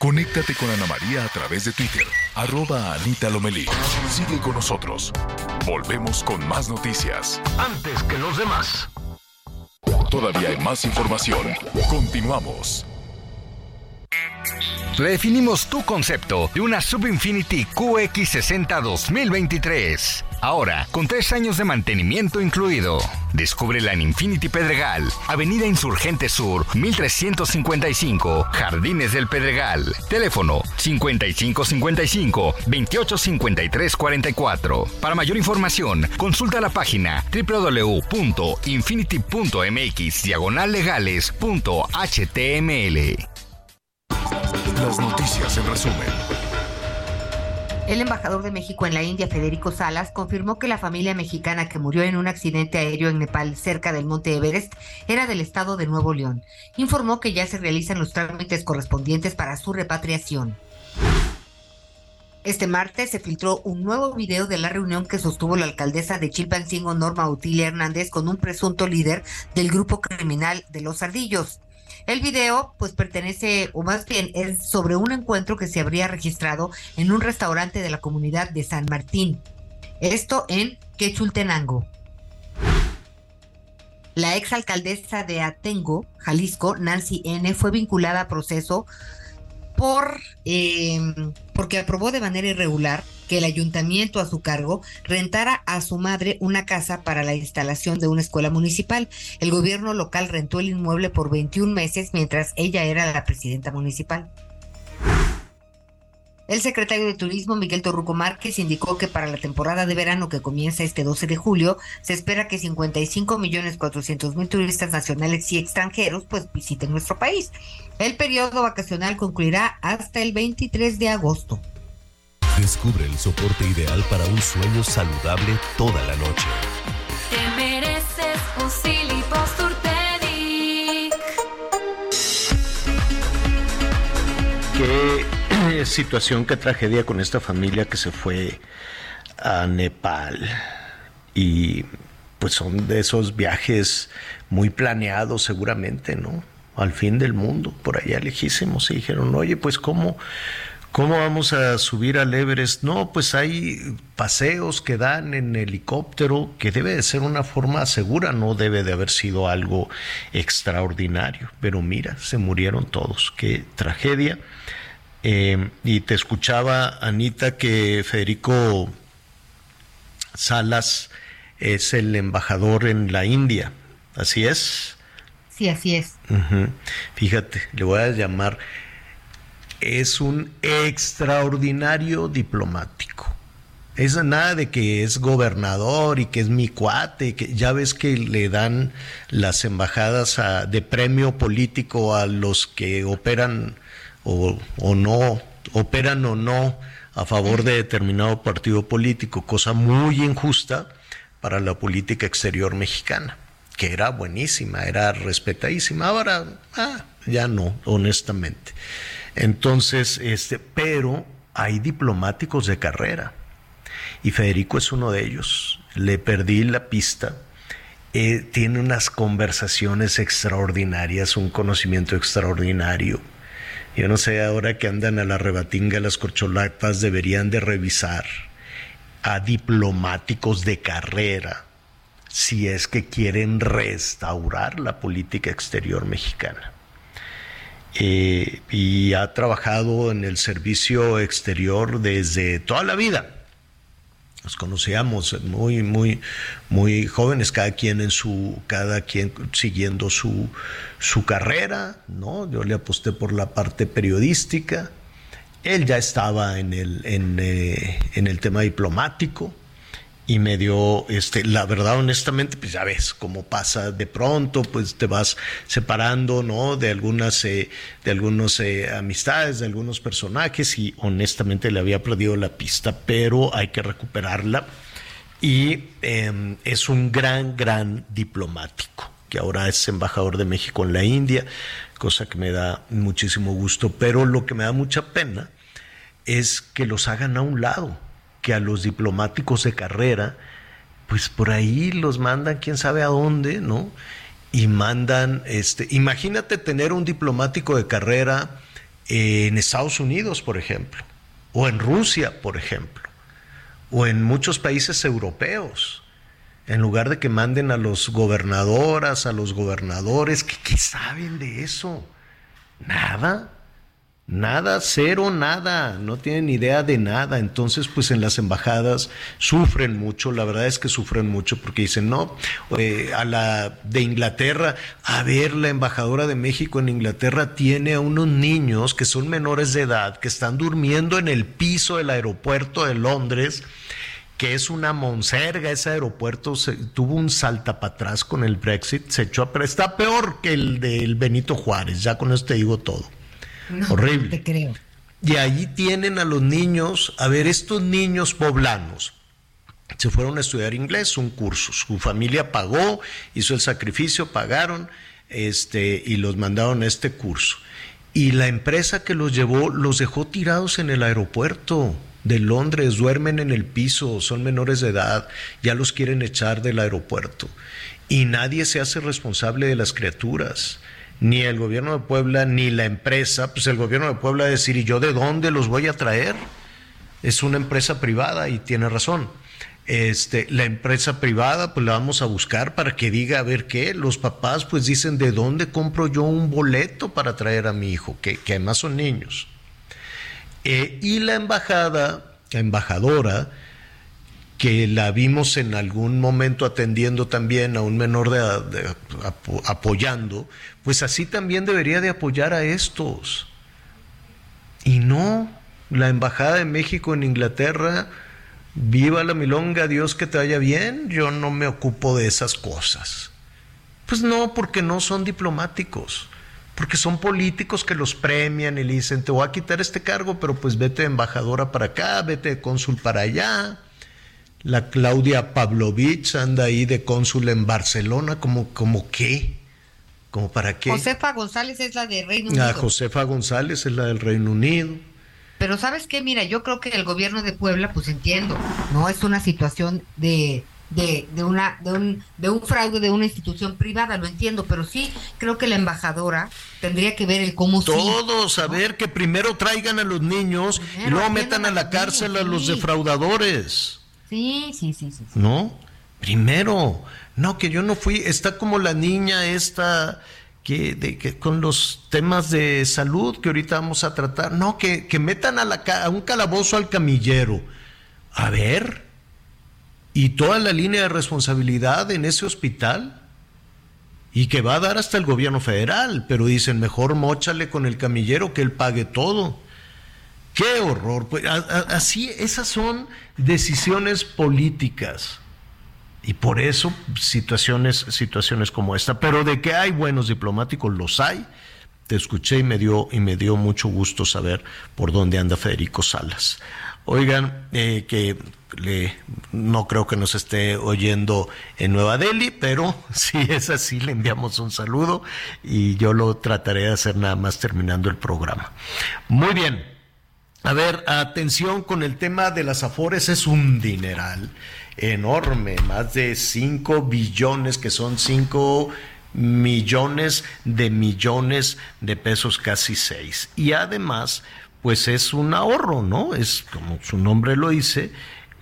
Conéctate con Ana María a través de Twitter, arroba Anita Lomelí. Sigue con nosotros. Volvemos con más noticias. Antes que los demás. Todavía hay más información. Continuamos. Redefinimos tu concepto de una Subinfinity QX60 2023. Ahora, con tres años de mantenimiento incluido. Descúbrela en Infinity Pedregal, Avenida Insurgente Sur, 1355, Jardines del Pedregal. Teléfono 5555-285344. Para mayor información, consulta la página www.infinity.mx diagonal legales.html. Las noticias en resumen. El embajador de México en la India, Federico Salas, confirmó que la familia mexicana que murió en un accidente aéreo en Nepal cerca del monte Everest era del estado de Nuevo León. Informó que ya se realizan los trámites correspondientes para su repatriación. Este martes se filtró un nuevo video de la reunión que sostuvo la alcaldesa de Chilpancingo, Norma Utilia Hernández, con un presunto líder del grupo criminal de los Ardillos. El video, pues pertenece, o más bien, es sobre un encuentro que se habría registrado en un restaurante de la comunidad de San Martín. Esto en Quechultenango. La exalcaldesa de Atengo, Jalisco, Nancy N., fue vinculada a proceso por eh, porque aprobó de manera irregular que el ayuntamiento a su cargo rentara a su madre una casa para la instalación de una escuela municipal. El gobierno local rentó el inmueble por 21 meses mientras ella era la presidenta municipal. El secretario de Turismo, Miguel Torruco Márquez, indicó que para la temporada de verano que comienza este 12 de julio, se espera que 55 millones 400 mil turistas nacionales y extranjeros pues visiten nuestro país. El periodo vacacional concluirá hasta el 23 de agosto. Descubre el soporte ideal para un sueño saludable toda la noche. Te mereces un Qué situación, qué tragedia con esta familia que se fue a Nepal. Y pues son de esos viajes muy planeados seguramente, ¿no? Al fin del mundo, por allá lejísimos. Y dijeron, oye, pues ¿cómo, ¿cómo vamos a subir al Everest? No, pues hay paseos que dan en helicóptero, que debe de ser una forma segura, no debe de haber sido algo extraordinario. Pero mira, se murieron todos, qué tragedia. Eh, y te escuchaba, Anita, que Federico Salas es el embajador en la India. ¿Así es? Sí, así es. Fíjate, le voy a llamar. Es un extraordinario diplomático. Es nada de que es gobernador y que es mi cuate, que ya ves que le dan las embajadas de premio político a los que operan o, no, operan o no a favor de determinado partido político, cosa muy injusta para la política exterior mexicana, que era buenísima, era respetadísima, ahora ah, ya no, honestamente. Entonces, este, pero hay diplomáticos de carrera y Federico es uno de ellos. Le perdí la pista. Eh, tiene unas conversaciones extraordinarias, un conocimiento extraordinario yo no sé, ahora que andan a la rebatinga las corcholatas deberían de revisar a diplomáticos de carrera, si es que quieren restaurar la política exterior mexicana. Eh, y ha trabajado en el servicio exterior desde toda la vida. Nos conocíamos muy, muy, muy jóvenes, cada quien en su, cada quien siguiendo su, su carrera, ¿no? Yo le aposté por la parte periodística. Él ya estaba en el, en, eh, en el tema diplomático y me dio, este, la verdad, honestamente, pues ya ves cómo pasa de pronto, pues te vas separando, ¿no? De algunas, eh, de algunos eh, amistades, de algunos personajes y honestamente le había perdido la pista, pero hay que recuperarla y em, es un gran, gran diplomático que ahora es embajador de México en la India, cosa que me da muchísimo gusto, pero lo que me da mucha pena es que los hagan a un lado que a los diplomáticos de carrera, pues por ahí los mandan quién sabe a dónde, ¿no? Y mandan, este, imagínate tener un diplomático de carrera en Estados Unidos, por ejemplo, o en Rusia, por ejemplo, o en muchos países europeos, en lugar de que manden a los gobernadoras, a los gobernadores, ¿qué, qué saben de eso? Nada. Nada, cero, nada, no tienen idea de nada. Entonces, pues en las embajadas sufren mucho, la verdad es que sufren mucho porque dicen, no, eh, a la de Inglaterra, a ver, la embajadora de México en Inglaterra tiene a unos niños que son menores de edad, que están durmiendo en el piso del aeropuerto de Londres que es una monserga, ese aeropuerto se, tuvo un salta para atrás con el Brexit, se echó a... Pero está peor que el del Benito Juárez, ya con esto te digo todo. Horrible. Te creo. Y allí tienen a los niños, a ver, estos niños poblanos se fueron a estudiar inglés, un curso. Su familia pagó, hizo el sacrificio, pagaron, este, y los mandaron a este curso. Y la empresa que los llevó los dejó tirados en el aeropuerto de Londres, duermen en el piso, son menores de edad, ya los quieren echar del aeropuerto. Y nadie se hace responsable de las criaturas ni el gobierno de Puebla ni la empresa, pues el gobierno de Puebla decir, ¿y yo de dónde los voy a traer? Es una empresa privada y tiene razón. Este, la empresa privada, pues la vamos a buscar para que diga a ver qué. Los papás, pues dicen, ¿de dónde compro yo un boleto para traer a mi hijo? Que, que además son niños. Eh, y la embajada, la embajadora, que la vimos en algún momento atendiendo también a un menor de, apoyando, pues así también debería de apoyar a estos. Y no, la Embajada de México en Inglaterra, viva la milonga, Dios que te vaya bien, yo no me ocupo de esas cosas. Pues no, porque no son diplomáticos, porque son políticos que los premian y le dicen, te voy a quitar este cargo, pero pues vete de embajadora para acá, vete de cónsul para allá la Claudia Pavlovich anda ahí de cónsul en Barcelona, como, como qué, como para qué. Josefa González es la de Reino La Unido. Josefa González es la del Reino Unido. Pero sabes qué, mira, yo creo que el gobierno de Puebla, pues entiendo, no es una situación de, de, de una, de un, de un fraude de una institución privada, lo entiendo, pero sí creo que la embajadora tendría que ver el cómo sí, Todos, a ver, que primero traigan a los niños y luego metan a la cárcel a los defraudadores. Sí, sí, sí, sí. ¿No? Primero, no, que yo no fui, está como la niña esta que, de, que con los temas de salud que ahorita vamos a tratar, no, que, que metan a, la, a un calabozo al camillero. A ver, y toda la línea de responsabilidad en ese hospital, y que va a dar hasta el gobierno federal, pero dicen, mejor mochale con el camillero que él pague todo. Qué horror. Pues, así, esas son decisiones políticas. Y por eso situaciones, situaciones como esta. Pero de que hay buenos diplomáticos, los hay. Te escuché y me dio, y me dio mucho gusto saber por dónde anda Federico Salas. Oigan, eh, que le, no creo que nos esté oyendo en Nueva Delhi, pero si es así, le enviamos un saludo y yo lo trataré de hacer nada más terminando el programa. Muy bien. A ver, atención con el tema de las afores, es un dineral enorme, más de 5 billones, que son 5 millones de millones de pesos, casi 6. Y además, pues es un ahorro, ¿no? Es como su nombre lo dice,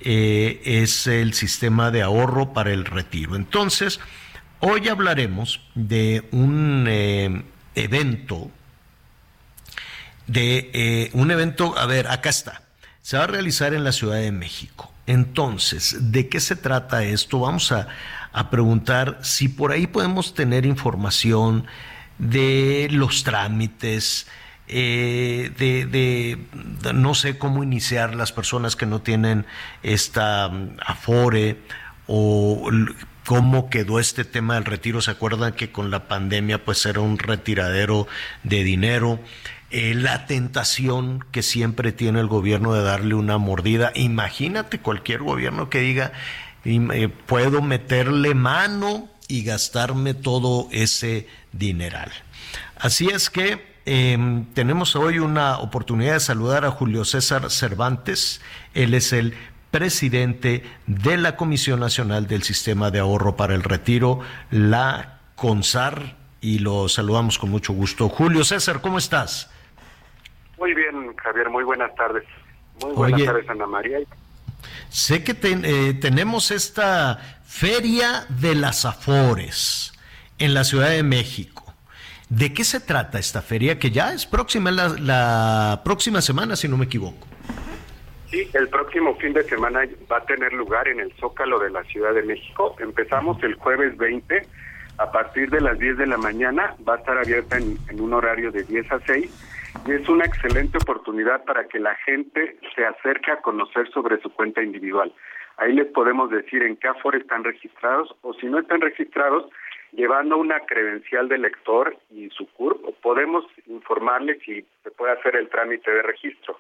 eh, es el sistema de ahorro para el retiro. Entonces, hoy hablaremos de un eh, evento, de eh, un evento, a ver, acá está, se va a realizar en la Ciudad de México. Entonces, ¿de qué se trata esto? Vamos a, a preguntar si por ahí podemos tener información de los trámites, eh, de, no sé cómo iniciar las personas que no tienen esta mm, afore o cómo quedó este tema del retiro. ¿Se acuerdan que con la pandemia pues era un retiradero de dinero? Eh, la tentación que siempre tiene el gobierno de darle una mordida. Imagínate cualquier gobierno que diga, eh, puedo meterle mano y gastarme todo ese dineral. Así es que Em, tenemos hoy una oportunidad de saludar a Julio César Cervantes. Él es el presidente de la Comisión Nacional del Sistema de Ahorro para el Retiro, la CONSAR, y lo saludamos con mucho gusto. Julio César, ¿cómo estás? Muy bien, Javier, muy buenas tardes. Muy buenas tardes, Ana María. Sé que eh, tenemos esta Feria de las Afores en la Ciudad de México. ¿De qué se trata esta feria que ya es próxima la, próxima semana, si no me equivoco? Sí, el próximo fin de semana va a tener lugar en el Zócalo de la Ciudad de México. Empezamos el jueves 20 a partir de las 10 de la mañana. Va a estar abierta en, en un horario de 10 a 6 y es una excelente oportunidad para que la gente se acerque a conocer sobre su cuenta individual. Ahí les podemos decir en qué Afore están registrados o si no están registrados, llevando una credencial de lector y su CURP, podemos informarles si se puede hacer el trámite de registro.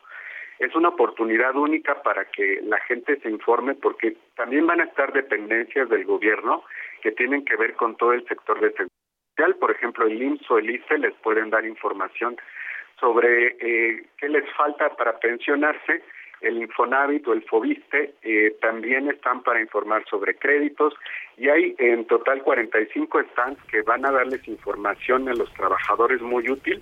Es una oportunidad única para que la gente se informe porque también van a estar dependencias del gobierno que tienen que ver con todo el sector de seguridad. Por ejemplo, el IMSS o el ICE les pueden dar información sobre eh, qué les falta para pensionarse. El Infonavit o el Fobiste eh, también están para informar sobre créditos y hay en total 45 stands que van a darles información a los trabajadores muy útil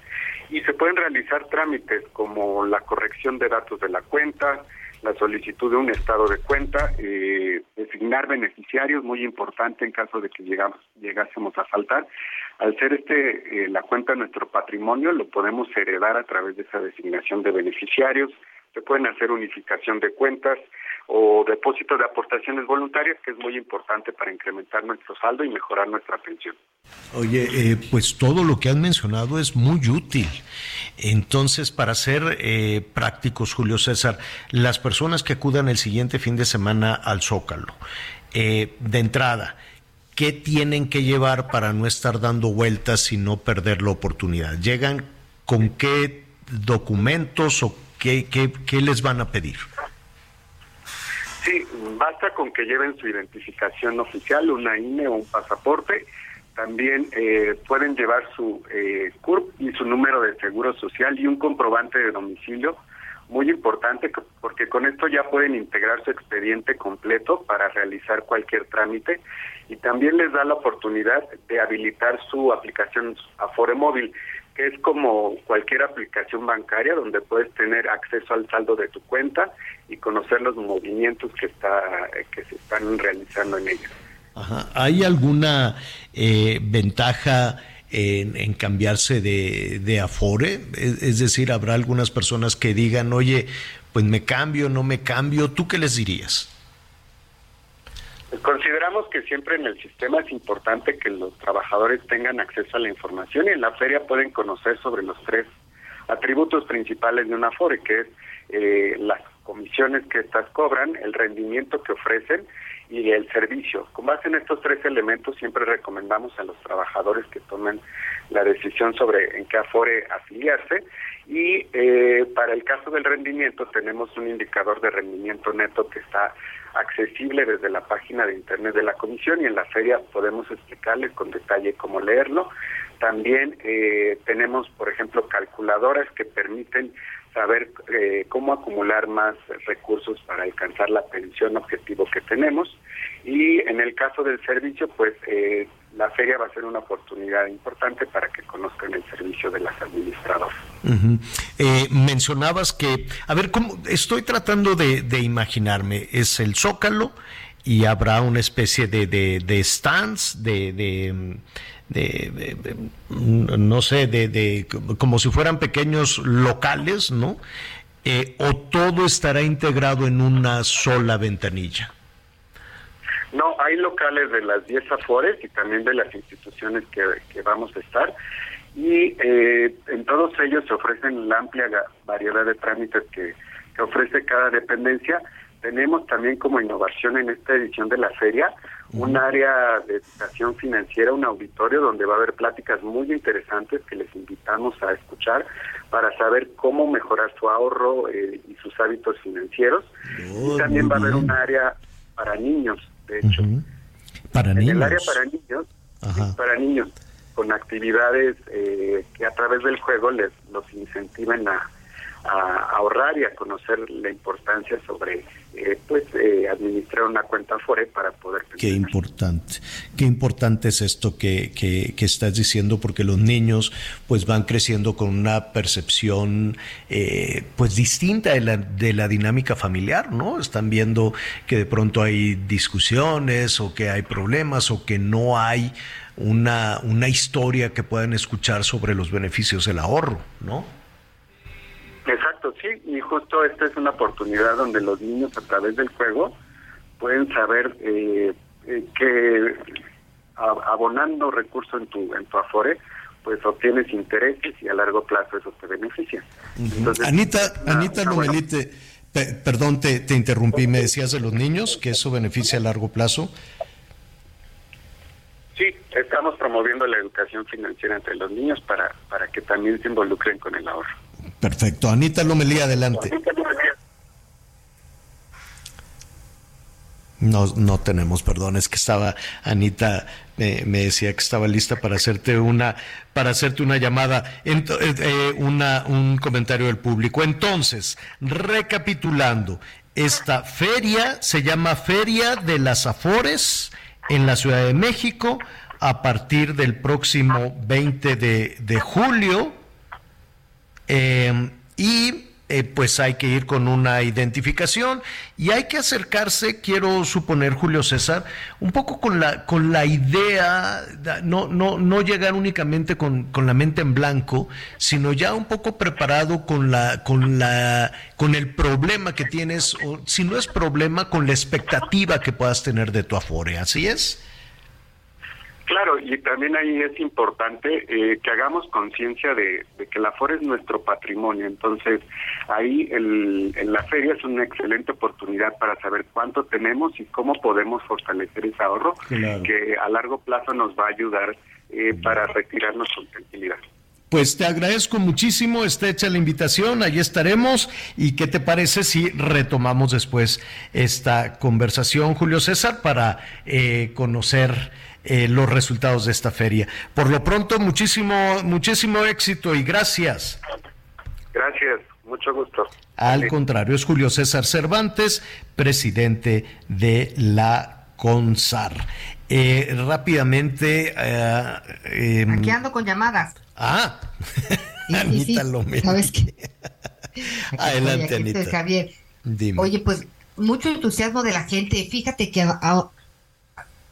y se pueden realizar trámites como la corrección de datos de la cuenta, la solicitud de un estado de cuenta, eh, designar beneficiarios, muy importante en caso de que llegamos, llegásemos a faltar. Al ser este eh, la cuenta nuestro patrimonio, lo podemos heredar a través de esa designación de beneficiarios, se pueden hacer unificación de cuentas o depósito de aportaciones voluntarias, que es muy importante para incrementar nuestro saldo y mejorar nuestra pensión. Oye, eh, pues todo lo que has mencionado es muy útil. Entonces, para ser eh, prácticos, Julio César, las personas que acudan el siguiente fin de semana al Zócalo, eh, de entrada, ¿qué tienen que llevar para no estar dando vueltas y no perder la oportunidad? ¿Llegan con qué documentos o ¿Qué, qué, les van a pedir? Sí, basta con que lleven su identificación oficial, una INE o un pasaporte. También eh, pueden llevar su eh, CURP y su número de seguro social y un comprobante de domicilio. Muy importante porque con esto ya pueden integrar su expediente completo para realizar cualquier trámite y también les da la oportunidad de habilitar su aplicación Afore Móvil que es como cualquier aplicación bancaria donde puedes tener acceso al saldo de tu cuenta y conocer los movimientos que está que se están realizando en ella. ¿Hay alguna eh, ventaja en, cambiarse de, de Afore? Es, es, decir, habrá algunas personas que digan, oye, pues me cambio, no me cambio. ¿Tú qué les dirías? Consideramos que siempre en el sistema es importante que los trabajadores tengan acceso a la información y en la feria pueden conocer sobre los tres atributos principales de una FORE, que es eh, las comisiones que estas cobran, el rendimiento que ofrecen y el servicio. Con base en estos tres elementos siempre recomendamos a los trabajadores que tomen la decisión sobre en qué afore afiliarse y eh, para el caso del rendimiento tenemos un indicador de rendimiento neto que está accesible desde la página de internet de la comisión y en la feria podemos explicarles con detalle cómo leerlo. También eh, tenemos, por ejemplo, calculadoras que permiten saber eh, cómo acumular más recursos para alcanzar la pensión objetivo que tenemos. Y en el caso del servicio, pues eh, la feria va a ser una oportunidad importante para que conozcan el servicio de las administradoras. Eh, mencionabas que, a ver, ¿cómo? estoy tratando de, imaginarme, es el zócalo y habrá una especie de, de, stands, de, de, no sé, de, como si fueran pequeños locales, ¿no? Eh, o todo estará integrado en una sola ventanilla. No, hay locales de las 10 Afores y también de las instituciones que, vamos a estar. Y eh, en todos ellos se ofrecen la amplia variedad de trámites que, ofrece cada dependencia. Tenemos también como innovación en esta edición de la feria un área de educación financiera, un auditorio donde va a haber pláticas muy interesantes que les invitamos a escuchar para saber cómo mejorar su ahorro eh, y sus hábitos financieros. y también va a haber un área para niños de hecho. Para en niños. el área para niños, para niños, con actividades eh, que a través del juego les los incentiven a, a ahorrar y a conocer la importancia sobre eh, pues eh, administrar una cuenta Afore para poder qué importante qué importante es esto que, que, estás diciendo porque los niños pues van creciendo con una percepción eh, pues distinta de la, de la dinámica familiar no están viendo que de pronto hay discusiones o que hay problemas o que no hay una, una historia que puedan escuchar sobre los beneficios del ahorro no Exacto, sí, y justo esta es una oportunidad donde los niños a través del juego pueden saber eh, eh, que abonando recursos en tu en tu Afore, pues obtienes intereses y a largo plazo eso te beneficia. Anita, Anita Lomelite, perdón, te, te interrumpí, me decías de los niños que eso beneficia a largo plazo. Sí, estamos promoviendo la educación financiera entre los niños para, para que también se involucren con el ahorro. Perfecto. Anita Lomelí, adelante. No, no tenemos, perdón, es que estaba, Anita me decía que estaba lista para hacerte una, para hacerte una llamada, eh, eh, una, un comentario del público. Entonces, recapitulando, esta feria se llama Feria de las Afores en la Ciudad de México a partir del próximo 20 de, de julio eh, y eh, pues hay que ir con una identificación y hay que acercarse, quiero suponer, Julio César, un poco con la, con la idea, no, no, no llegar únicamente con, con la mente en blanco, sino ya un poco preparado con la, con la, con el problema que tienes, o si no es problema, con la expectativa que puedas tener de tu afore, ¿así es? Claro, y también ahí es importante eh, que hagamos conciencia de, que la FORE es nuestro patrimonio. Entonces, ahí el, en la feria es una excelente oportunidad para saber cuánto tenemos y cómo podemos fortalecer ese ahorro que a largo plazo nos va a ayudar eh, para retirarnos con tranquilidad. Pues te agradezco muchísimo, está hecha la invitación, ahí estaremos. ¿Y qué te parece si retomamos después esta conversación, Julio César, para eh, conocer eh, los resultados de esta feria. Por lo pronto, muchísimo, muchísimo éxito y gracias. Gracias, mucho gusto. Al contrario, es Julio César Cervantes, presidente de la CONSAR. Eh, rápidamente. Eh, em, Aquí ando con llamadas. Ah, Anita lo ¿Sabes qué? Adelante, Anita. Javier. Oye, pues mucho entusiasmo de la gente. Fíjate que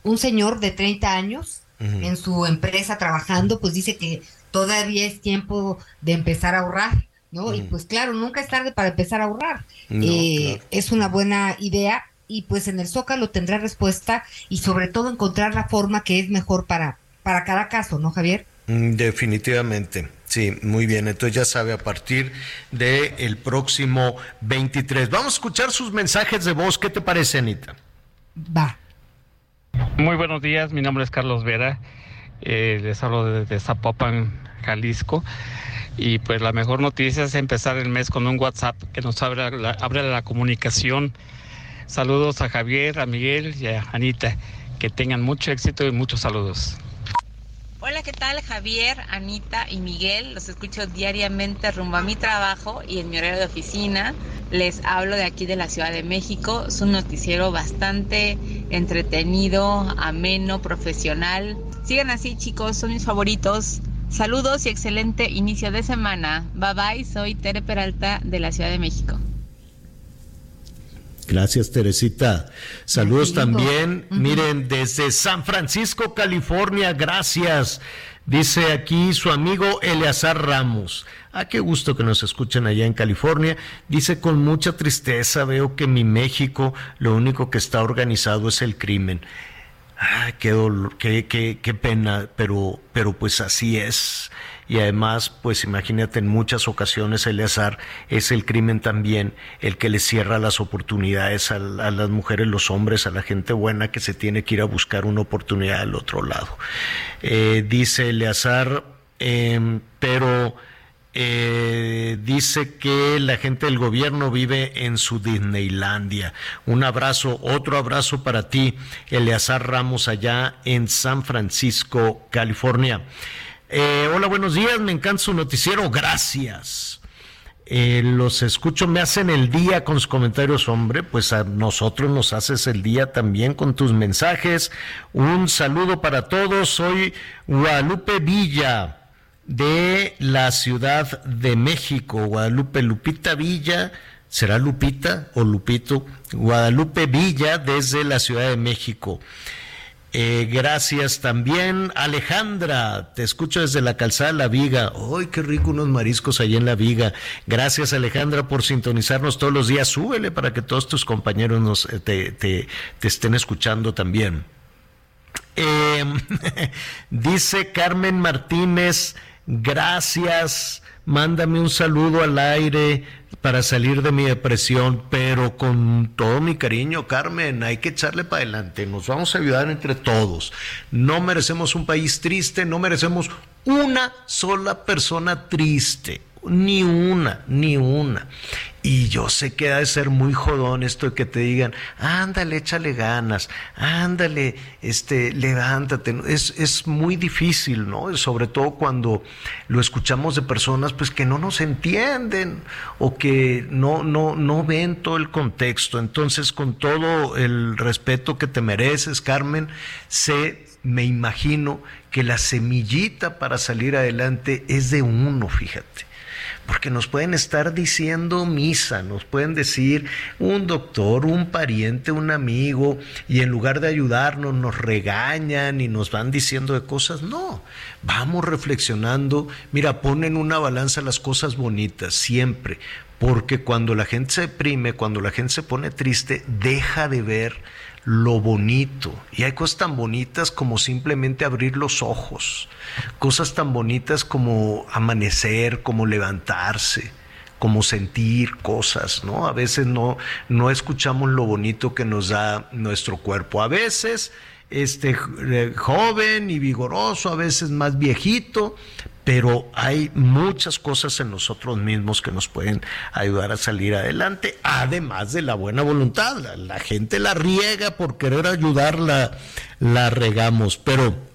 un señor de 30 años en su empresa trabajando, pues dice que todavía es tiempo de empezar a ahorrar, ¿no? Y pues claro, nunca es tarde para empezar a ahorrar. Eh, es una buena idea y pues en el Zócalo tendrá respuesta y sobre todo encontrar la forma que es mejor para, para cada caso, ¿no, Javier? Mm, definitivamente. Sí, muy bien. Entonces ya sabe, a partir del el próximo 23. Vamos a escuchar sus mensajes de voz. ¿Qué te parece, Anita? Va. Muy buenos días, mi nombre es Carlos Vera, eh, les hablo desde Zapopan, Jalisco. Y pues la mejor noticia es empezar el mes con un WhatsApp que nos abre la, abre la comunicación. Saludos a Javier, a Miguel y a Anita. Que tengan mucho éxito y muchos saludos. Hola, ¿qué tal Javier, Anita y Miguel? Los escucho diariamente rumbo a mi trabajo y en mi horario de oficina. Les hablo de aquí de la Ciudad de México. Es un noticiero bastante entretenido, ameno, profesional. Sigan así, chicos, son mis favoritos. Saludos y excelente inicio de semana. Bye bye, soy Tere Peralta de la Ciudad de México. Gracias, Teresita. Saludos también, miren, desde San Francisco, California, gracias. Dice aquí su amigo Eleazar Ramos. Ah, qué gusto que nos escuchen allá en California. Dice con mucha tristeza veo que en mi México lo único que está organizado es el crimen. Ah, qué dolor, qué, qué, qué pena, pero, pero pues así es y además, pues imagínate, en muchas ocasiones el azar es el crimen también el que le cierra las oportunidades a, las mujeres, los hombres, a la gente buena que se tiene que ir a buscar una oportunidad al otro lado. Eh, dice Eleazar, em, pero... Eh, dice que la gente del gobierno vive en su Disneylandia. Un abrazo, otro abrazo para ti, Eleazar Ramos, allá en San Francisco, California. Eh, hola, buenos días, me encanta su noticiero, gracias. Eh, los escucho, me hacen el día con sus comentarios, hombre, pues a nosotros nos haces el día también con tus mensajes. Un saludo para todos, soy Guadalupe Villa de la Ciudad de México, Guadalupe Lupita Villa. ¿Será Lupita o Lupito? Guadalupe Villa desde la Ciudad de México. Eh, gracias también, Alejandra. Te escucho desde la calzada La Viga. ¡Ay, qué rico unos mariscos allá en La Viga! Gracias, Alejandra, por sintonizarnos todos los días. Súbele para que todos tus compañeros nos, eh, te, te, estén escuchando también. Em, dice Carmen Martínez, gracias. Mándame un saludo al aire para salir de mi depresión, pero con todo mi cariño, Carmen, hay que echarle para adelante, nos vamos a ayudar entre todos. No merecemos un país triste, no merecemos una sola persona triste ni una, ni una. Y yo sé que ha de ser muy jodón esto de que te digan, ándale, échale ganas, ándale, este, levántate. Es, es muy difícil, ¿no? Sobre todo cuando lo escuchamos de personas pues que no nos entienden o que no, no, no ven todo el contexto. Entonces, con todo el respeto que te mereces, Carmen, sé, me imagino que la semillita para salir adelante es de uno, fíjate porque nos pueden estar diciendo misa, nos pueden decir un doctor, un pariente, un amigo, y en lugar de ayudarnos nos regañan y nos van diciendo de cosas. No, vamos reflexionando. Mira, ponen una balanza las cosas bonitas, siempre, porque cuando la gente se deprime, cuando la gente se pone triste, deja de ver lo bonito. Y hay cosas tan bonitas como simplemente abrir los ojos, cosas tan bonitas como amanecer, como levantarse, como sentir cosas, ¿no? A veces no, no escuchamos lo bonito que nos da nuestro cuerpo. A veces este eh, joven y vigoroso, a veces más viejito, pero hay muchas cosas en nosotros mismos que nos pueden ayudar a salir adelante, además de la buena voluntad. La, gente la riega por querer ayudarla, la regamos, pero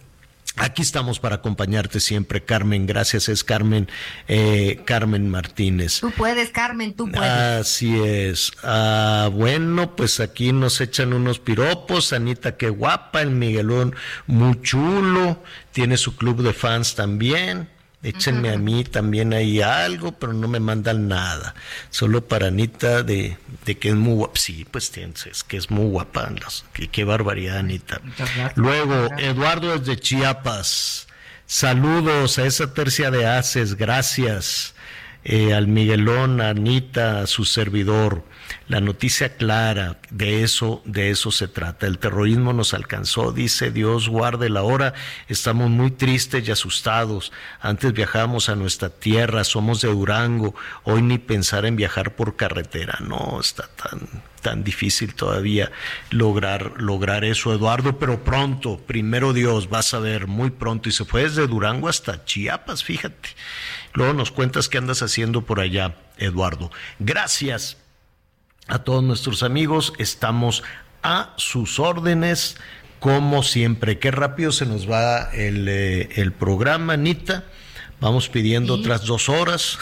Aquí estamos para acompañarte siempre, Carmen. Gracias, es Carmen, eh, Carmen Martínez. Tú puedes, Carmen, tú puedes. Así es. Ah, bueno, pues aquí nos echan unos piropos. Anita, qué guapa. El Miguelón, muy chulo. Tiene su club de fans también. Échenme a mí también ahí algo, pero no me mandan nada. Solo para Anita de, que es muy guapa. Sí, pues es que es muy guapa. qué, qué barbaridad, Anita. Luego, Eduardo desde Chiapas. Saludos a esa tercia de haces. Gracias. Eh, al Miguelón, a Anita, a su servidor la noticia clara, de eso, de eso se trata. El terrorismo nos alcanzó, dice Dios guarde la hora, estamos muy tristes y asustados. Antes viajamos a nuestra tierra, somos de Durango, hoy ni pensar en viajar por carretera, no, está tan, tan difícil todavía lograr, lograr eso, Eduardo, pero pronto, primero Dios, vas a ver, muy pronto, y se fue desde Durango hasta Chiapas, fíjate. Luego nos cuentas qué andas haciendo por allá, Eduardo. Gracias a todos nuestros amigos. Estamos a sus órdenes, como siempre. Qué rápido se nos va el, eh, programa, Anita. Vamos pidiendo otras dos horas,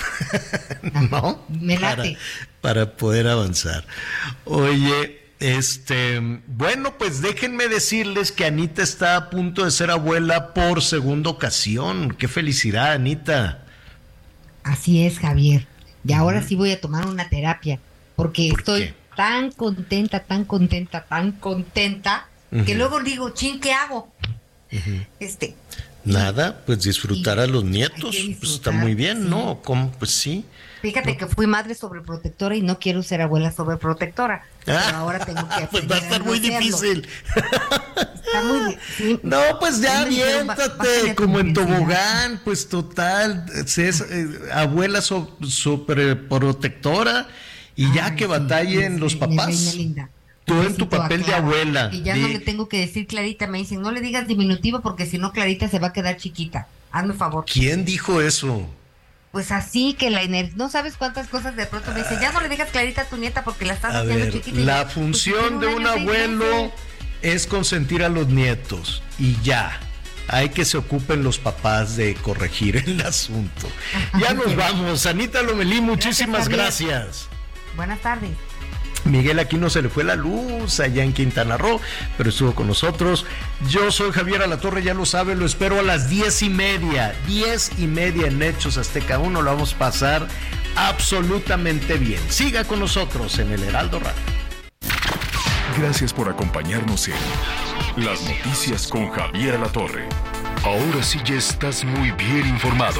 ¿no? Me Para, poder avanzar. Oye, Este, bueno, pues déjenme decirles que Anita está a punto de ser abuela por segunda ocasión. Qué felicidad, Anita. Así es, Javier. Y ahora sí voy a tomar una terapia, porque estoy tan contenta, tan contenta, tan contenta, que luego digo, chin, ¿qué hago? Este. Nada, pues disfrutar a los nietos, pues está muy bien, ¿no? ¿Cómo? Pues sí. Fíjate que fui madre sobreprotectora y no quiero ser abuela sobreprotectora. Pero Ah. ahora tengo que Pues va a estar muy no hacerlo. difícil. Está muy sí. No, pues ya aviéntate, como en tobogán, pues total, es, eh, abuela so- superprotectora y ya que batallen los papás. linda. Tú en tu papel de abuela. Y ya no le tengo que decir Clarita, me dicen, no le digas diminutivo porque si no Clarita se va a quedar chiquita. Hazme favor. ¿Quién dijo eso? Pues así que la energía, no sabes cuántas cosas de pronto me dicen, ya no le digas Clarita a tu nieta porque la estás A haciendo ver, chiquita. La pues, función de un abuelo es consentir a los nietos y ya. Hay que se ocupen los papás de corregir el asunto. Ya nos vamos. Anita Lomelí, muchísimas gracias. Buenas tardes. Miguel aquí no se le fue la luz allá en Quintana Roo, pero estuvo con nosotros. Yo soy Javier Alatorre, ya lo sabe, lo espero a las diez y media. Diez y media en Hechos Azteca 1, lo vamos a pasar absolutamente bien. Siga con nosotros en el Heraldo Radio. Gracias por acompañarnos en Las Noticias con Javier Alatorre. Ahora sí ya estás muy bien informado.